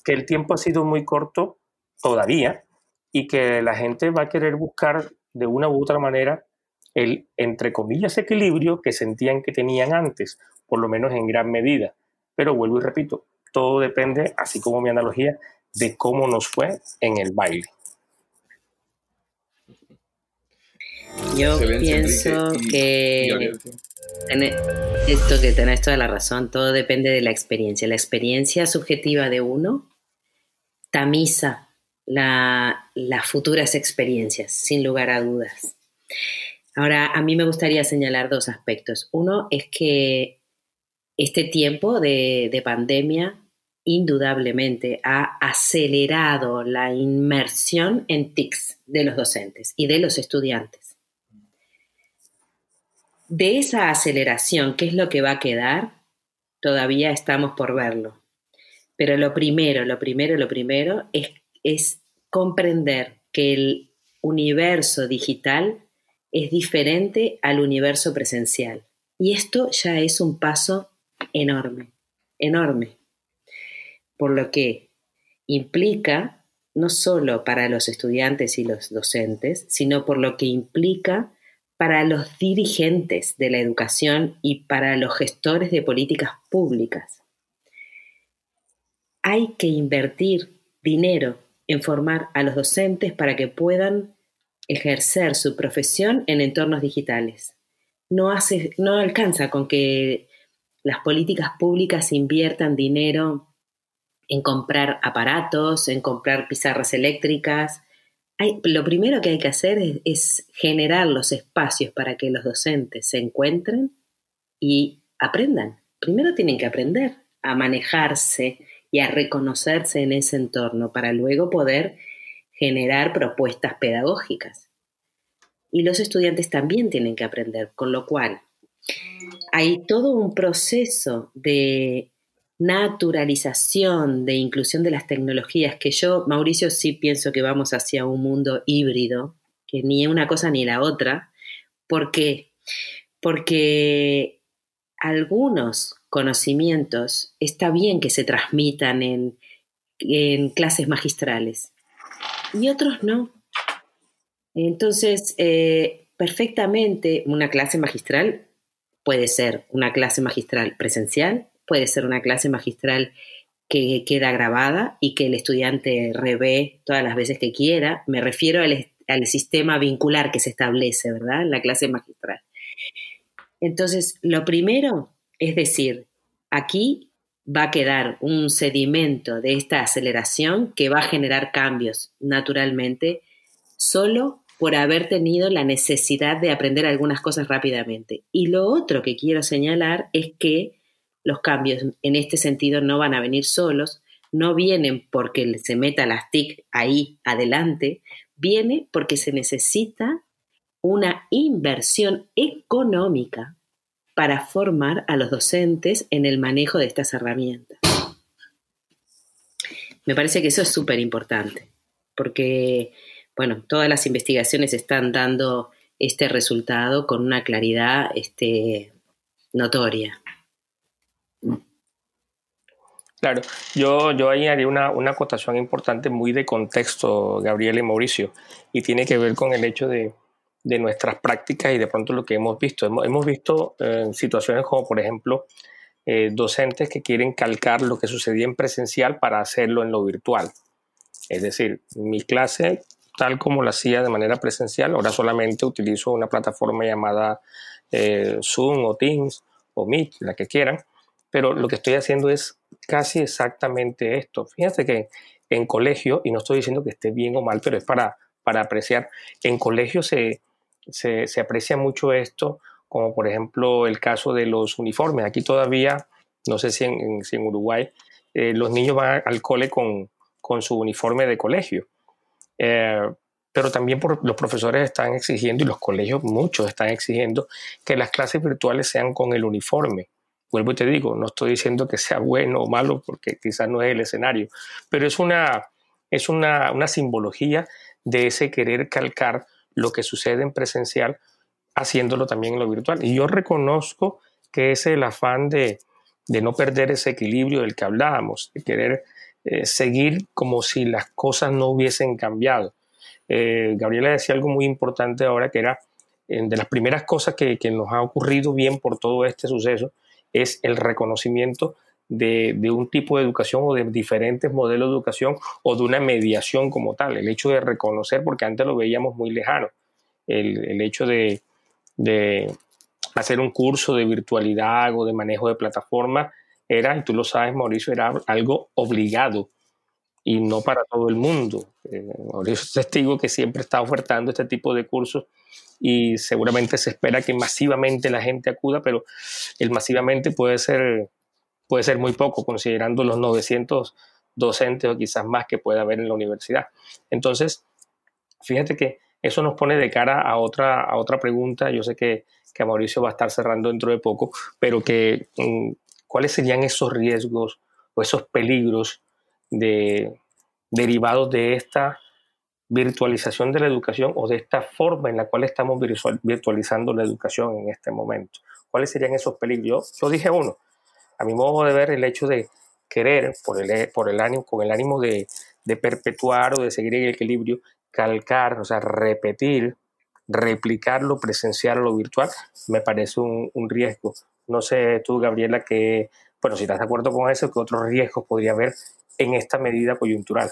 que el tiempo ha sido muy corto todavía y que la gente va a querer buscar de una u otra manera el, entre comillas, equilibrio que sentían que tenían antes, por lo menos en gran medida. Pero vuelvo y repito, todo depende, así como mi analogía, de cómo nos fue en el baile. Yo pienso que esto que tenés toda la razón, todo depende de la experiencia. La experiencia subjetiva de uno tamiza las futuras experiencias, sin lugar a dudas. Ahora, a mí me gustaría señalar dos aspectos. Uno es que este tiempo de, de pandemia indudablemente ha acelerado la inmersión en TICs de los docentes y de los estudiantes. De esa aceleración, ¿qué es lo que va a quedar? Todavía estamos por verlo. Pero lo primero, lo primero, lo primero es, es comprender que el universo digital es diferente al universo presencial. Y esto ya es un paso enorme, enorme. Por lo que implica, no solo para los estudiantes y los docentes, sino por lo que implica para los dirigentes de la educación y para los gestores de políticas públicas. Hay que invertir dinero en formar a los docentes para que puedan ejercer su profesión en entornos digitales. No, hace, no alcanza con que las políticas públicas inviertan dinero en comprar aparatos, en comprar pizarras eléctricas. lo primero que hay que hacer es, es generar los espacios para que los docentes se encuentren y aprendan. Primero tienen que aprender a manejarse y a reconocerse en ese entorno para luego poder generar propuestas pedagógicas. Y los estudiantes también tienen que aprender, con lo cual hay todo un proceso de naturalización, de inclusión de las tecnologías, que yo, Mauricio, sí pienso que vamos hacia un mundo híbrido, que ni una cosa ni la otra. ¿Por qué? Porque algunos conocimientos está bien que se transmitan en, en clases magistrales, y otros no. Entonces, eh, perfectamente una clase magistral puede ser una clase magistral presencial, puede ser una clase magistral que queda grabada y que el estudiante revé todas las veces que quiera. Me refiero al, al sistema vincular que se establece, ¿verdad? En la clase magistral. Entonces, lo primero es decir, aquí va a quedar un sedimento de esta aceleración que va a generar cambios naturalmente solo por haber tenido la necesidad de aprender algunas cosas rápidamente. Y lo otro que quiero señalar es que los cambios en este sentido no van a venir solos, no vienen porque se meta las TIC ahí adelante, viene porque se necesita una inversión económica para formar a los docentes en el manejo de estas herramientas. Me parece que eso es súper importante, porque, bueno, todas las investigaciones están dando este resultado con una claridad este, notoria. Claro, yo, yo ahí haría una, una acotación importante muy de contexto, Gabriel y Mauricio, y tiene que ver con el hecho de, de nuestras prácticas y de pronto lo que hemos visto. Hemos, visto eh, situaciones como, por ejemplo, eh, docentes que quieren calcar lo que sucedía en presencial para hacerlo en lo virtual. Es decir, mi clase, tal como la hacía de manera presencial, ahora solamente utilizo una plataforma llamada eh, Zoom o Teams o Meet, la que quieran, pero lo que estoy haciendo es casi exactamente esto. Fíjense que en colegio, y no estoy diciendo que esté bien o mal, pero es para, para apreciar, en colegio se, se, aprecia mucho esto, como por ejemplo el caso de los uniformes. Aquí todavía, no sé si en, Uruguay, eh, los niños van al cole con, su uniforme de colegio. Eh, pero también los profesores están exigiendo y los colegios muchos están exigiendo que las clases virtuales sean con el uniforme. Vuelvo y te digo, no estoy diciendo que sea bueno o malo porque quizás no es el escenario, pero es una, es una, una simbología de ese querer calcar lo que sucede en presencial haciéndolo también en lo virtual. Y yo reconozco que es el afán de, de no perder ese equilibrio del que hablábamos, de querer eh, seguir como si las cosas no hubiesen cambiado. Eh, Gabriela decía algo muy importante ahora, que era eh, de las primeras cosas que, que, nos ha ocurrido bien por todo este suceso, es el reconocimiento de, un tipo de educación o de diferentes modelos de educación o de una mediación como tal. El hecho de reconocer, porque antes lo veíamos muy lejano, el, el hecho de, de, hacer un curso de virtualidad o de manejo de plataforma era, y tú lo sabes, Mauricio, era algo obligado y no para todo el mundo. Eh, Mauricio es testigo que siempre está ofertando este tipo de cursos y seguramente se espera que masivamente la gente acuda, pero el masivamente puede ser, puede ser muy poco, considerando los 900 docentes o quizás más que pueda haber en la universidad. Entonces, fíjate que eso nos pone de cara a otra, a otra pregunta. Yo sé que, que Mauricio va a estar cerrando dentro de poco, pero que mm, cuáles serían esos riesgos o esos peligros de, derivados de esta virtualización de la educación o de esta forma en la cual estamos virtualizando la educación en este momento. ¿Cuáles serían esos peligros? Yo, dije uno, a mi modo de ver el hecho de querer, por el, por el ánimo, con el ánimo de, perpetuar o de seguir el equilibrio, calcar, o sea, repetir, replicar lo presencial o lo virtual, me parece un, riesgo. No sé tú, Gabriela, que, bueno, si estás de acuerdo con eso, ¿qué otros riesgos podría haber en esta medida coyuntural?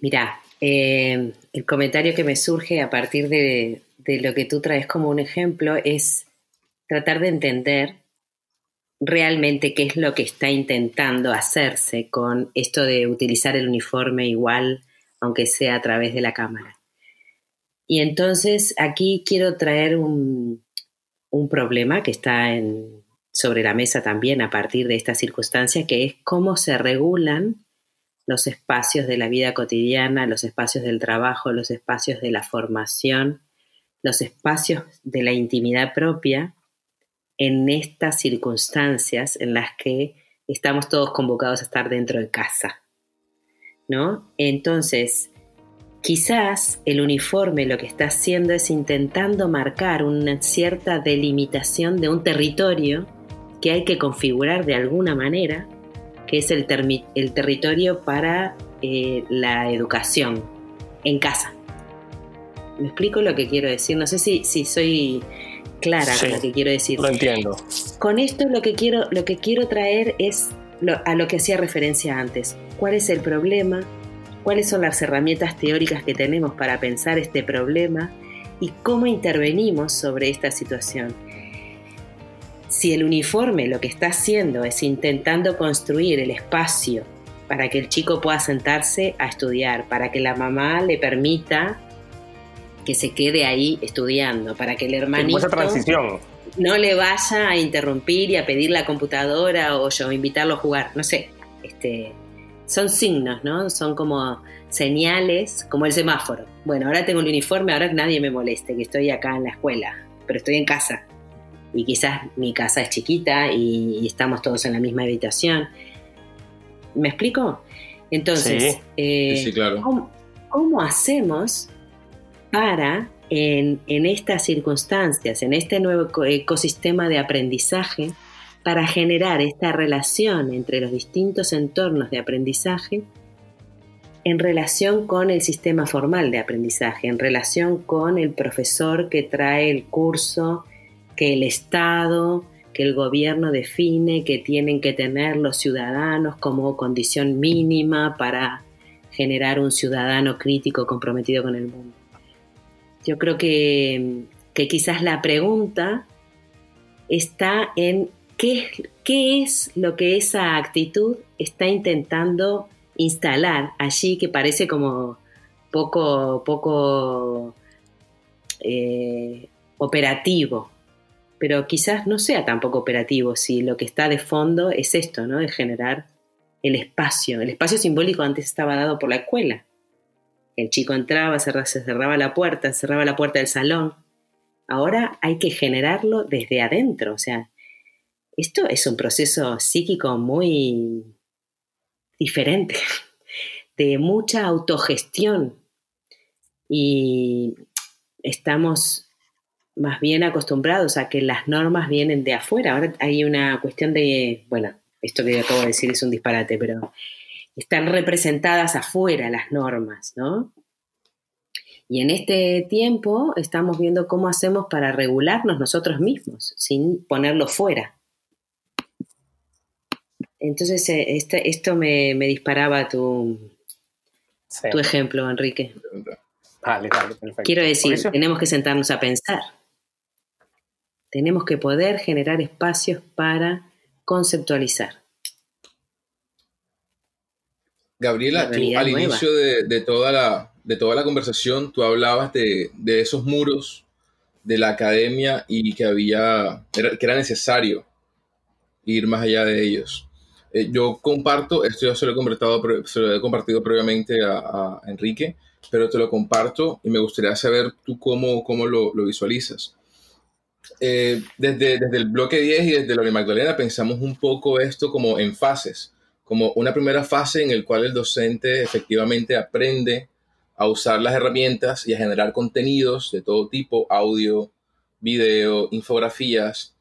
Mira, eh, el comentario que me surge a partir de lo que tú traes como un ejemplo es tratar de entender realmente qué es lo que está intentando hacerse con esto de utilizar el uniforme igual, aunque sea a través de la cámara. Y entonces aquí quiero traer un, un problema que está en, sobre la mesa también a partir de esta circunstancia, que es cómo se regulan los espacios de la vida cotidiana, los espacios del trabajo, los espacios de la formación, los espacios de la intimidad propia en estas circunstancias en las que estamos todos convocados a estar dentro de casa. ¿No? Entonces, Quizás el uniforme lo que está haciendo es intentando marcar una cierta delimitación de un territorio que hay que configurar de alguna manera, que es el, territorio para eh, la educación en casa. ¿Me explico lo que quiero decir? No sé si, si soy clara con lo que quiero decir. Lo entiendo. Con esto lo que quiero, lo que quiero traer es a lo que hacía referencia antes. ¿Cuál es el problema? cuáles son las herramientas teóricas que tenemos para pensar este problema y cómo intervenimos sobre esta situación. Si el uniforme lo que está haciendo es intentando construir el espacio para que el chico pueda sentarse a estudiar, para que la mamá le permita que se quede ahí estudiando, para que el hermanito transición. no le vaya a interrumpir y a pedir la computadora o yo invitarlo a jugar, no sé, este, son signos, ¿no? Son como señales, como el semáforo. Bueno, ahora tengo el uniforme, ahora nadie me moleste, que estoy acá en la escuela, pero estoy en casa. Y quizás mi casa es chiquita y, estamos todos en la misma habitación. ¿Me explico? Entonces, eh, ¿cómo, hacemos para, en, estas circunstancias, en este nuevo ecosistema de aprendizaje, para generar esta relación entre los distintos entornos de aprendizaje en relación con el sistema formal de aprendizaje, en relación con el profesor que trae el curso, que el Estado, que el gobierno define que tienen que tener los ciudadanos como condición mínima para generar un ciudadano crítico comprometido con el mundo. Yo creo que, que quizás la pregunta está en ¿Qué, es lo que esa actitud está intentando instalar allí que parece como poco, poco eh, operativo? Pero quizás no sea tampoco operativo si lo que está de fondo es esto, ¿no? De generar el espacio. El espacio simbólico antes estaba dado por la escuela. El chico entraba, se cerraba la puerta, cerraba la puerta del salón. Ahora hay que generarlo desde adentro. O sea, esto es un proceso psíquico muy diferente, de mucha autogestión. Y estamos más bien acostumbrados a que las normas vienen de afuera. Ahora hay una cuestión de, bueno, esto que acabo de decir es un disparate, pero están representadas afuera las normas, ¿no? Y en este tiempo estamos viendo cómo hacemos para regularnos nosotros mismos, sin ponerlo fuera. Entonces, eh, este, esto me, disparaba tu, tu ejemplo, Enrique. Vale, vale, perfecto. Quiero decir, tenemos que sentarnos a pensar. Tenemos que poder generar espacios para conceptualizar. Gabriela, tú al inicio de, toda la, de toda la conversación, tú hablabas de, esos muros de la academia y que había, que era necesario ir más allá de ellos. Eh, yo comparto, esto ya se lo he compartido, se lo he compartido previamente a, Enrique, pero te lo comparto y me gustaría saber tú cómo, cómo lo, lo visualizas. Eh, desde, desde el bloque 10 y desde la Magdalena pensamos un poco esto como en fases como una primera fase en el cual el docente efectivamente aprende a usar las herramientas y a generar contenidos de todo tipo, audio, video, infografías,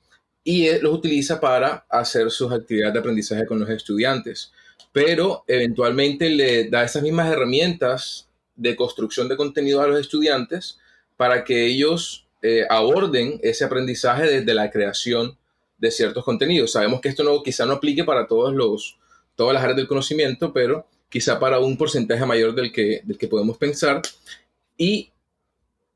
y los utiliza para hacer sus actividades de aprendizaje con los estudiantes. Pero eventualmente le da esas mismas herramientas de construcción de contenido a los estudiantes para que ellos eh, aborden ese aprendizaje desde la creación de ciertos contenidos. Sabemos que esto no, quizá no aplique para todos los, todas las áreas del conocimiento, pero quizá para un porcentaje mayor del que, del que podemos pensar. Y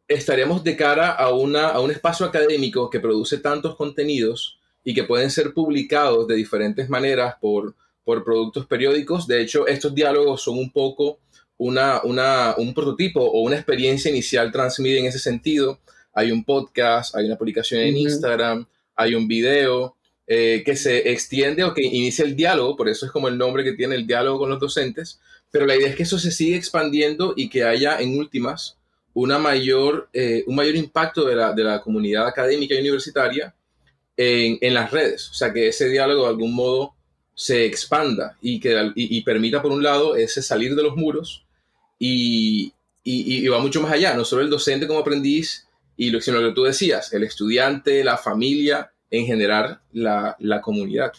estaríamos de cara a, una, a un espacio académico que produce tantos contenidos y que pueden ser publicados de diferentes maneras por, por productos periódicos. De hecho, estos diálogos son un poco una, una, un prototipo o una experiencia inicial transmitida en ese sentido. Hay un podcast, hay una publicación en Instagram, hay un video, eh, que se extiende o que inicia el diálogo, por eso es como el nombre que tiene el diálogo con los docentes, pero la idea es que eso se siga expandiendo y que haya en últimas una mayor, eh, un mayor impacto de la, de la, comunidad académica y universitaria en, en, las redes, o sea, que ese diálogo de algún modo se expanda y, que, y, permita, por un lado, ese salir de los muros y, y, va mucho más allá, no solo el docente como aprendiz, y lo, sino lo que tú decías, el estudiante, la familia, en generar la, comunidad.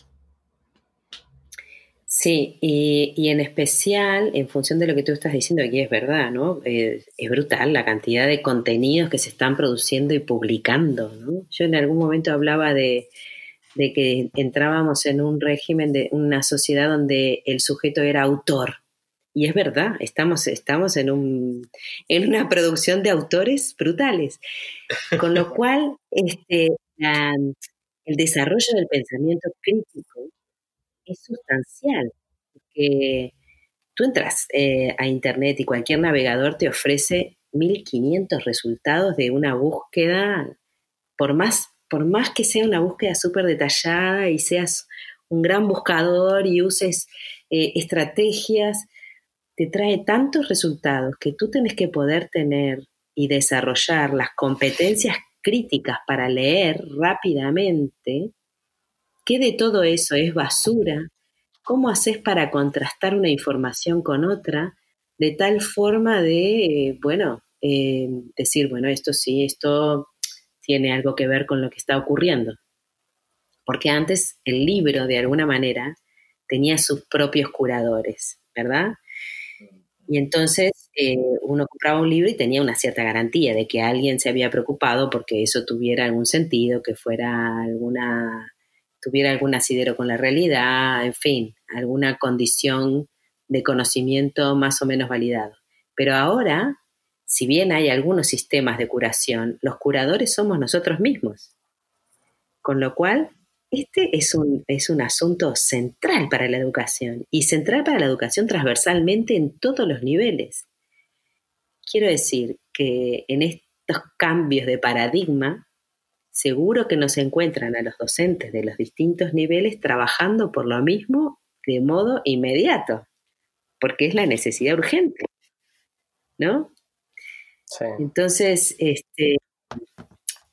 Sí, y, en especial en función de lo que tú estás diciendo aquí es verdad, ¿no? Eh, es brutal la cantidad de contenidos que se están produciendo y publicando, ¿no? Yo en algún momento hablaba de, que entrábamos en un régimen de una sociedad donde el sujeto era autor. Y es verdad, estamos, estamos en, un, en una producción de autores brutales. Con lo cual, este, el desarrollo del pensamiento crítico es sustancial, porque tú entras eh, a Internet y cualquier navegador te ofrece 1500 resultados de una búsqueda, por más, por más que sea una búsqueda súper detallada y seas un gran buscador y uses eh, estrategias, te trae tantos resultados que tú tienes que poder tener y desarrollar las competencias críticas para leer rápidamente, ¿qué de todo eso es basura? ¿Cómo haces para contrastar una información con otra de tal forma de, bueno, eh, decir, bueno, esto sí, esto tiene algo que ver con lo que está ocurriendo? Porque antes el libro, de alguna manera, tenía sus propios curadores, ¿verdad? Y entonces eh, uno compraba un libro y tenía una cierta garantía de que alguien se había preocupado porque eso tuviera algún sentido, que fuera alguna, tuviera algún asidero con la realidad, en fin, alguna condición de conocimiento más o menos validado. Pero ahora, si bien hay algunos sistemas de curación, los curadores somos nosotros mismos. Con lo cual, este es un, es un asunto central para la educación y central para la educación transversalmente en todos los niveles. Quiero decir que en estos cambios de paradigma, seguro que nos encuentran a los docentes de los distintos niveles trabajando por lo mismo de modo inmediato, porque es la necesidad urgente. ¿no? Sí. Entonces, este,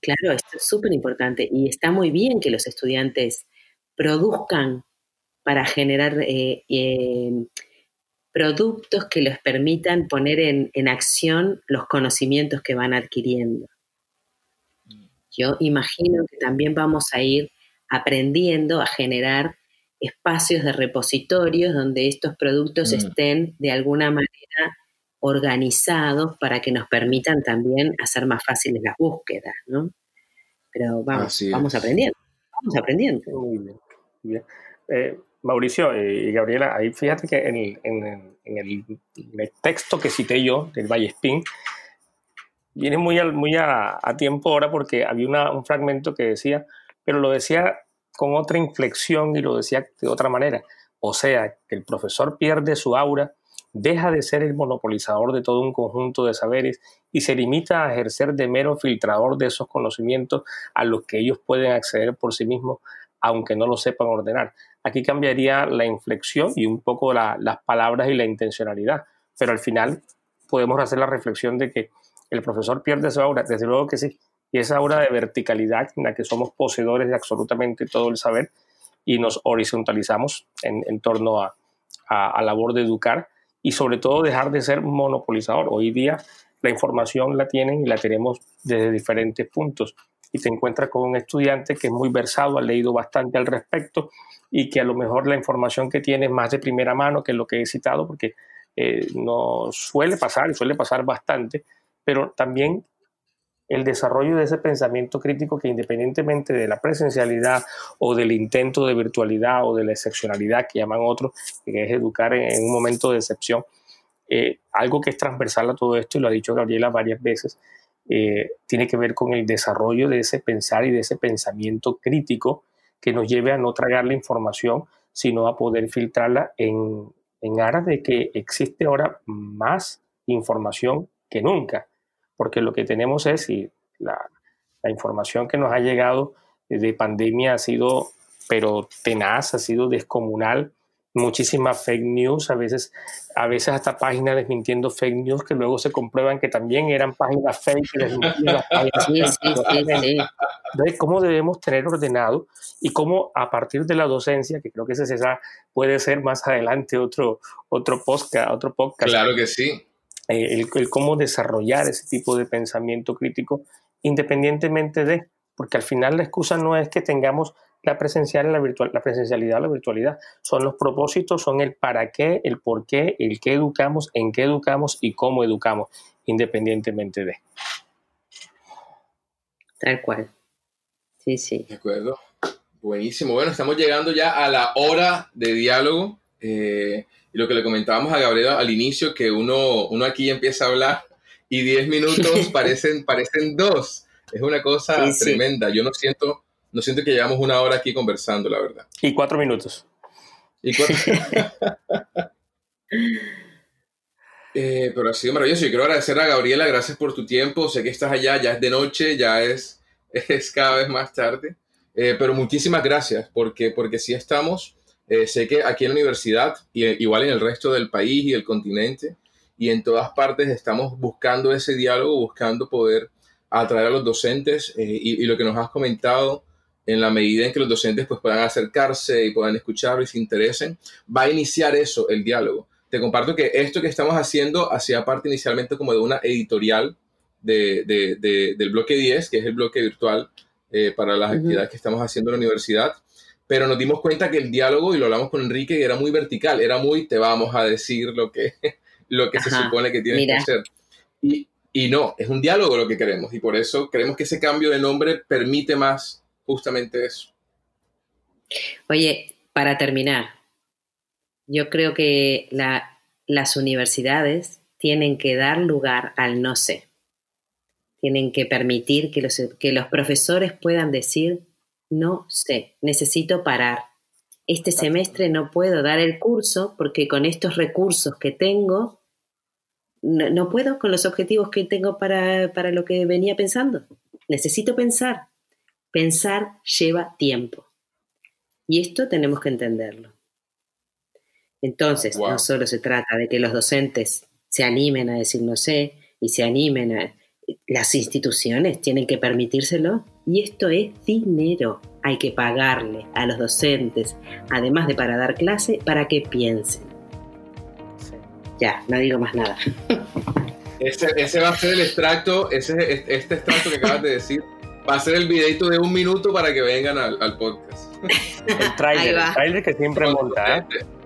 claro, esto es súper importante y está muy bien que los estudiantes produzcan para generar eh, eh, productos que les permitan poner en, acción los conocimientos que van adquiriendo. Yo imagino que también vamos a ir aprendiendo a generar espacios de repositorios donde estos productos mm. estén de alguna manera organizados para que nos permitan también hacer más fáciles las búsquedas, ¿no? Pero vamos, vamos aprendiendo, vamos aprendiendo. Eh, Mauricio eh, y Gabriela, ahí fíjate que en el, en, el, texto que cité yo del Valle Spin, viene muy, a, muy a, tiempo ahora porque había un fragmento que decía, pero lo decía con otra inflexión y lo decía de otra manera. O sea, que el profesor pierde su aura, deja de ser el monopolizador de todo un conjunto de saberes y se limita a ejercer de mero filtrador de esos conocimientos a los que ellos pueden acceder por sí mismos, aunque no lo sepan ordenar. Aquí cambiaría la inflexión y un poco las palabras y la intencionalidad, pero al final podemos hacer la reflexión de que el profesor pierde su aura, desde luego que sí, y esa aura de verticalidad en la que somos poseedores de absolutamente todo el saber y nos horizontalizamos en, torno a, a, labor de educar y sobre todo dejar de ser monopolizador. Hoy día la información la tienen y la tenemos desde diferentes puntos y te encuentras con un estudiante que es muy versado, ha leído bastante al respecto y que a lo mejor la información que tiene es más de primera mano que lo que he citado, porque eh, no suele pasar y suele pasar bastante, pero también el desarrollo de ese pensamiento crítico que independientemente de la presencialidad o del intento de virtualidad o de la excepcionalidad que llaman otros, que es educar en, un momento de excepción, eh, algo que es transversal a todo esto, y lo ha dicho Gabriela varias veces, eh, tiene que ver con el desarrollo de ese pensar y de ese pensamiento crítico que nos lleve a no tragar la información, sino a poder filtrarla en, en aras de que existe ahora más información que nunca, porque lo que tenemos es, y la, la información que nos ha llegado de pandemia ha sido, pero tenaz, ha sido descomunal, muchísimas fake news, a veces, a veces hasta páginas desmintiendo fake news que luego se comprueban que también eran páginas fake. Entonces, ¿cómo debemos tener ordenado y cómo a partir de la docencia, que creo que ese puede ser más adelante otro, otro, podcast, otro podcast. Claro que sí. Eh, el, el cómo desarrollar ese tipo de pensamiento crítico independientemente de, porque al final la excusa no es que tengamos la presencial la virtual, la presencialidad o la virtualidad. Son los propósitos, son el para qué, el por qué, el qué educamos, en qué educamos y cómo educamos, independientemente de. Tal cual. Sí, sí. De acuerdo. Buenísimo. Bueno, estamos llegando ya a la hora de diálogo. Eh, y lo que le comentábamos a Gabriela al inicio, que uno, uno aquí empieza a hablar y 10 minutos parecen, parecen dos. Es una cosa tremenda. Yo no siento no siento que llevamos una hora aquí conversando, la verdad. Y cuatro minutos. Y cuatro... Eh, pero ha sido maravilloso. Y quiero agradecer a Gabriela, gracias por tu tiempo. Sé que estás allá, ya es de noche, ya es, es cada vez más tarde. Eh, pero muchísimas gracias, porque, porque sí estamos. Eh, sé que aquí en la universidad, y igual en el resto del país y el continente, y en todas partes estamos buscando ese diálogo, buscando poder atraer a los docentes. y, y, lo que nos has comentado en la medida en que los docentes pues, puedan acercarse y puedan escuchar y se interesen, va a iniciar eso, el diálogo. Te comparto que esto que estamos haciendo hacía parte inicialmente como de una editorial de, de, del bloque 10, que es el bloque virtual eh, para las actividades que estamos haciendo en la universidad, pero nos dimos cuenta que el diálogo, y lo hablamos con Enrique, era muy vertical, era muy, te vamos a decir lo que, lo que se supone que tienes que hacer. Y, y no, es un diálogo lo que queremos, y por eso creemos que ese cambio de nombre permite más justamente eso. Oye, para terminar, yo creo que las universidades tienen que dar lugar al no sé. Tienen que permitir que los, que los profesores puedan decir, no sé, necesito parar. Este semestre no puedo dar el curso porque con estos recursos que tengo, no, puedo con los objetivos que tengo para, para lo que venía pensando. Necesito pensar. Pensar lleva tiempo. Y esto tenemos que entenderlo. Entonces, no solo se trata de que los docentes se animen a decir no sé y se animen a... Las instituciones tienen que permitírselo y esto es dinero. Hay que pagarle a los docentes, además de para dar clase, para que piensen. Ya, no digo más nada. Ese, va a ser el extracto, ese, este extracto que acabas de decir, va a ser el videito de un minuto para que vengan al, podcast. El trailer, el trailer que siempre monta, ¿eh?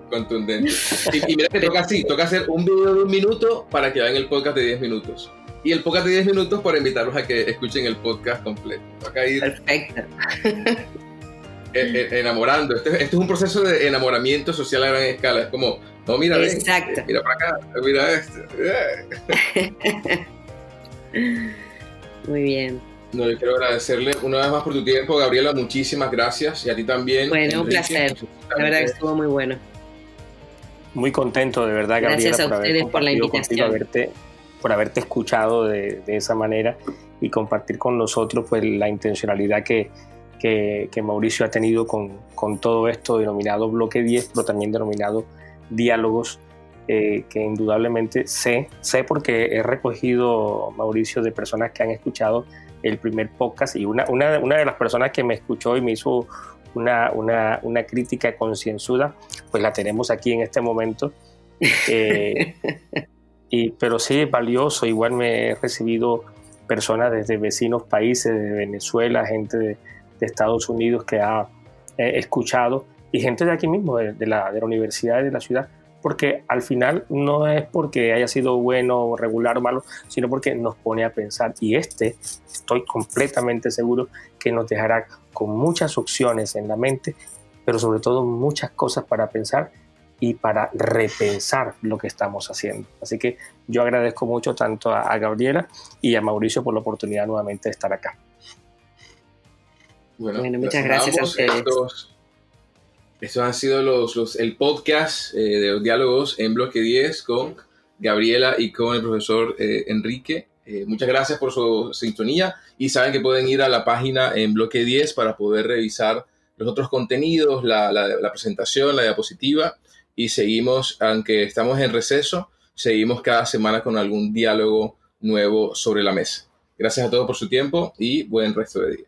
Contundente. Y, mira que toca así, toca hacer un video de un minuto para que vean el podcast de 10 minutos. Y el podcast de 10 minutos para invitarlos a que escuchen el podcast completo. Perfecto. enamorando. Este, este, es un proceso de enamoramiento social a gran escala. Es como, no, mira, Exacto. mira para acá, mira este. Muy bien. No, yo quiero agradecerle una vez más por tu tiempo, Gabriela. Muchísimas gracias. Y a ti también. Bueno, un placer. La verdad que estuvo muy bueno. Muy contento, de verdad, Gabriela. Gracias a ustedes por la invitación. Haberte, por haberte escuchado de, de, esa manera y compartir con nosotros pues, la intencionalidad que, que, que Mauricio ha tenido con, con todo esto denominado Bloque 10, pero también denominado diálogos eh, que indudablemente sé, sé porque he recogido, Mauricio, de personas que han escuchado el primer podcast y una, una, una de las personas que me escuchó y me hizo una, una, una crítica concienzuda, pues la tenemos aquí en este momento. Eh, y, pero sí es valioso, igual me he recibido personas desde vecinos países, de Venezuela, gente de, de Estados Unidos que ha escuchado y gente de aquí mismo, de, la, de la universidad y de la ciudad, porque al final no es porque haya sido bueno, regular o malo, sino porque nos pone a pensar. Y este, estoy completamente seguro que nos dejará con muchas opciones en la mente, pero sobre todo muchas cosas para pensar y para repensar lo que estamos haciendo. Así que yo agradezco mucho tanto a, Gabriela y a Mauricio por la oportunidad nuevamente de estar acá. Bueno, muchas gracias a ustedes. Estos han sido los, el podcast eh, de los diálogos en Bloque 10 con Gabriela y con el profesor eh, Enrique. Eh, muchas gracias por su sintonía y saben que pueden ir a la página en Bloque 10 para poder revisar los otros contenidos, la, la presentación, la diapositiva y seguimos, aunque estamos en receso, seguimos cada semana con algún diálogo nuevo sobre la mesa. Gracias a todos por su tiempo y buen resto de día.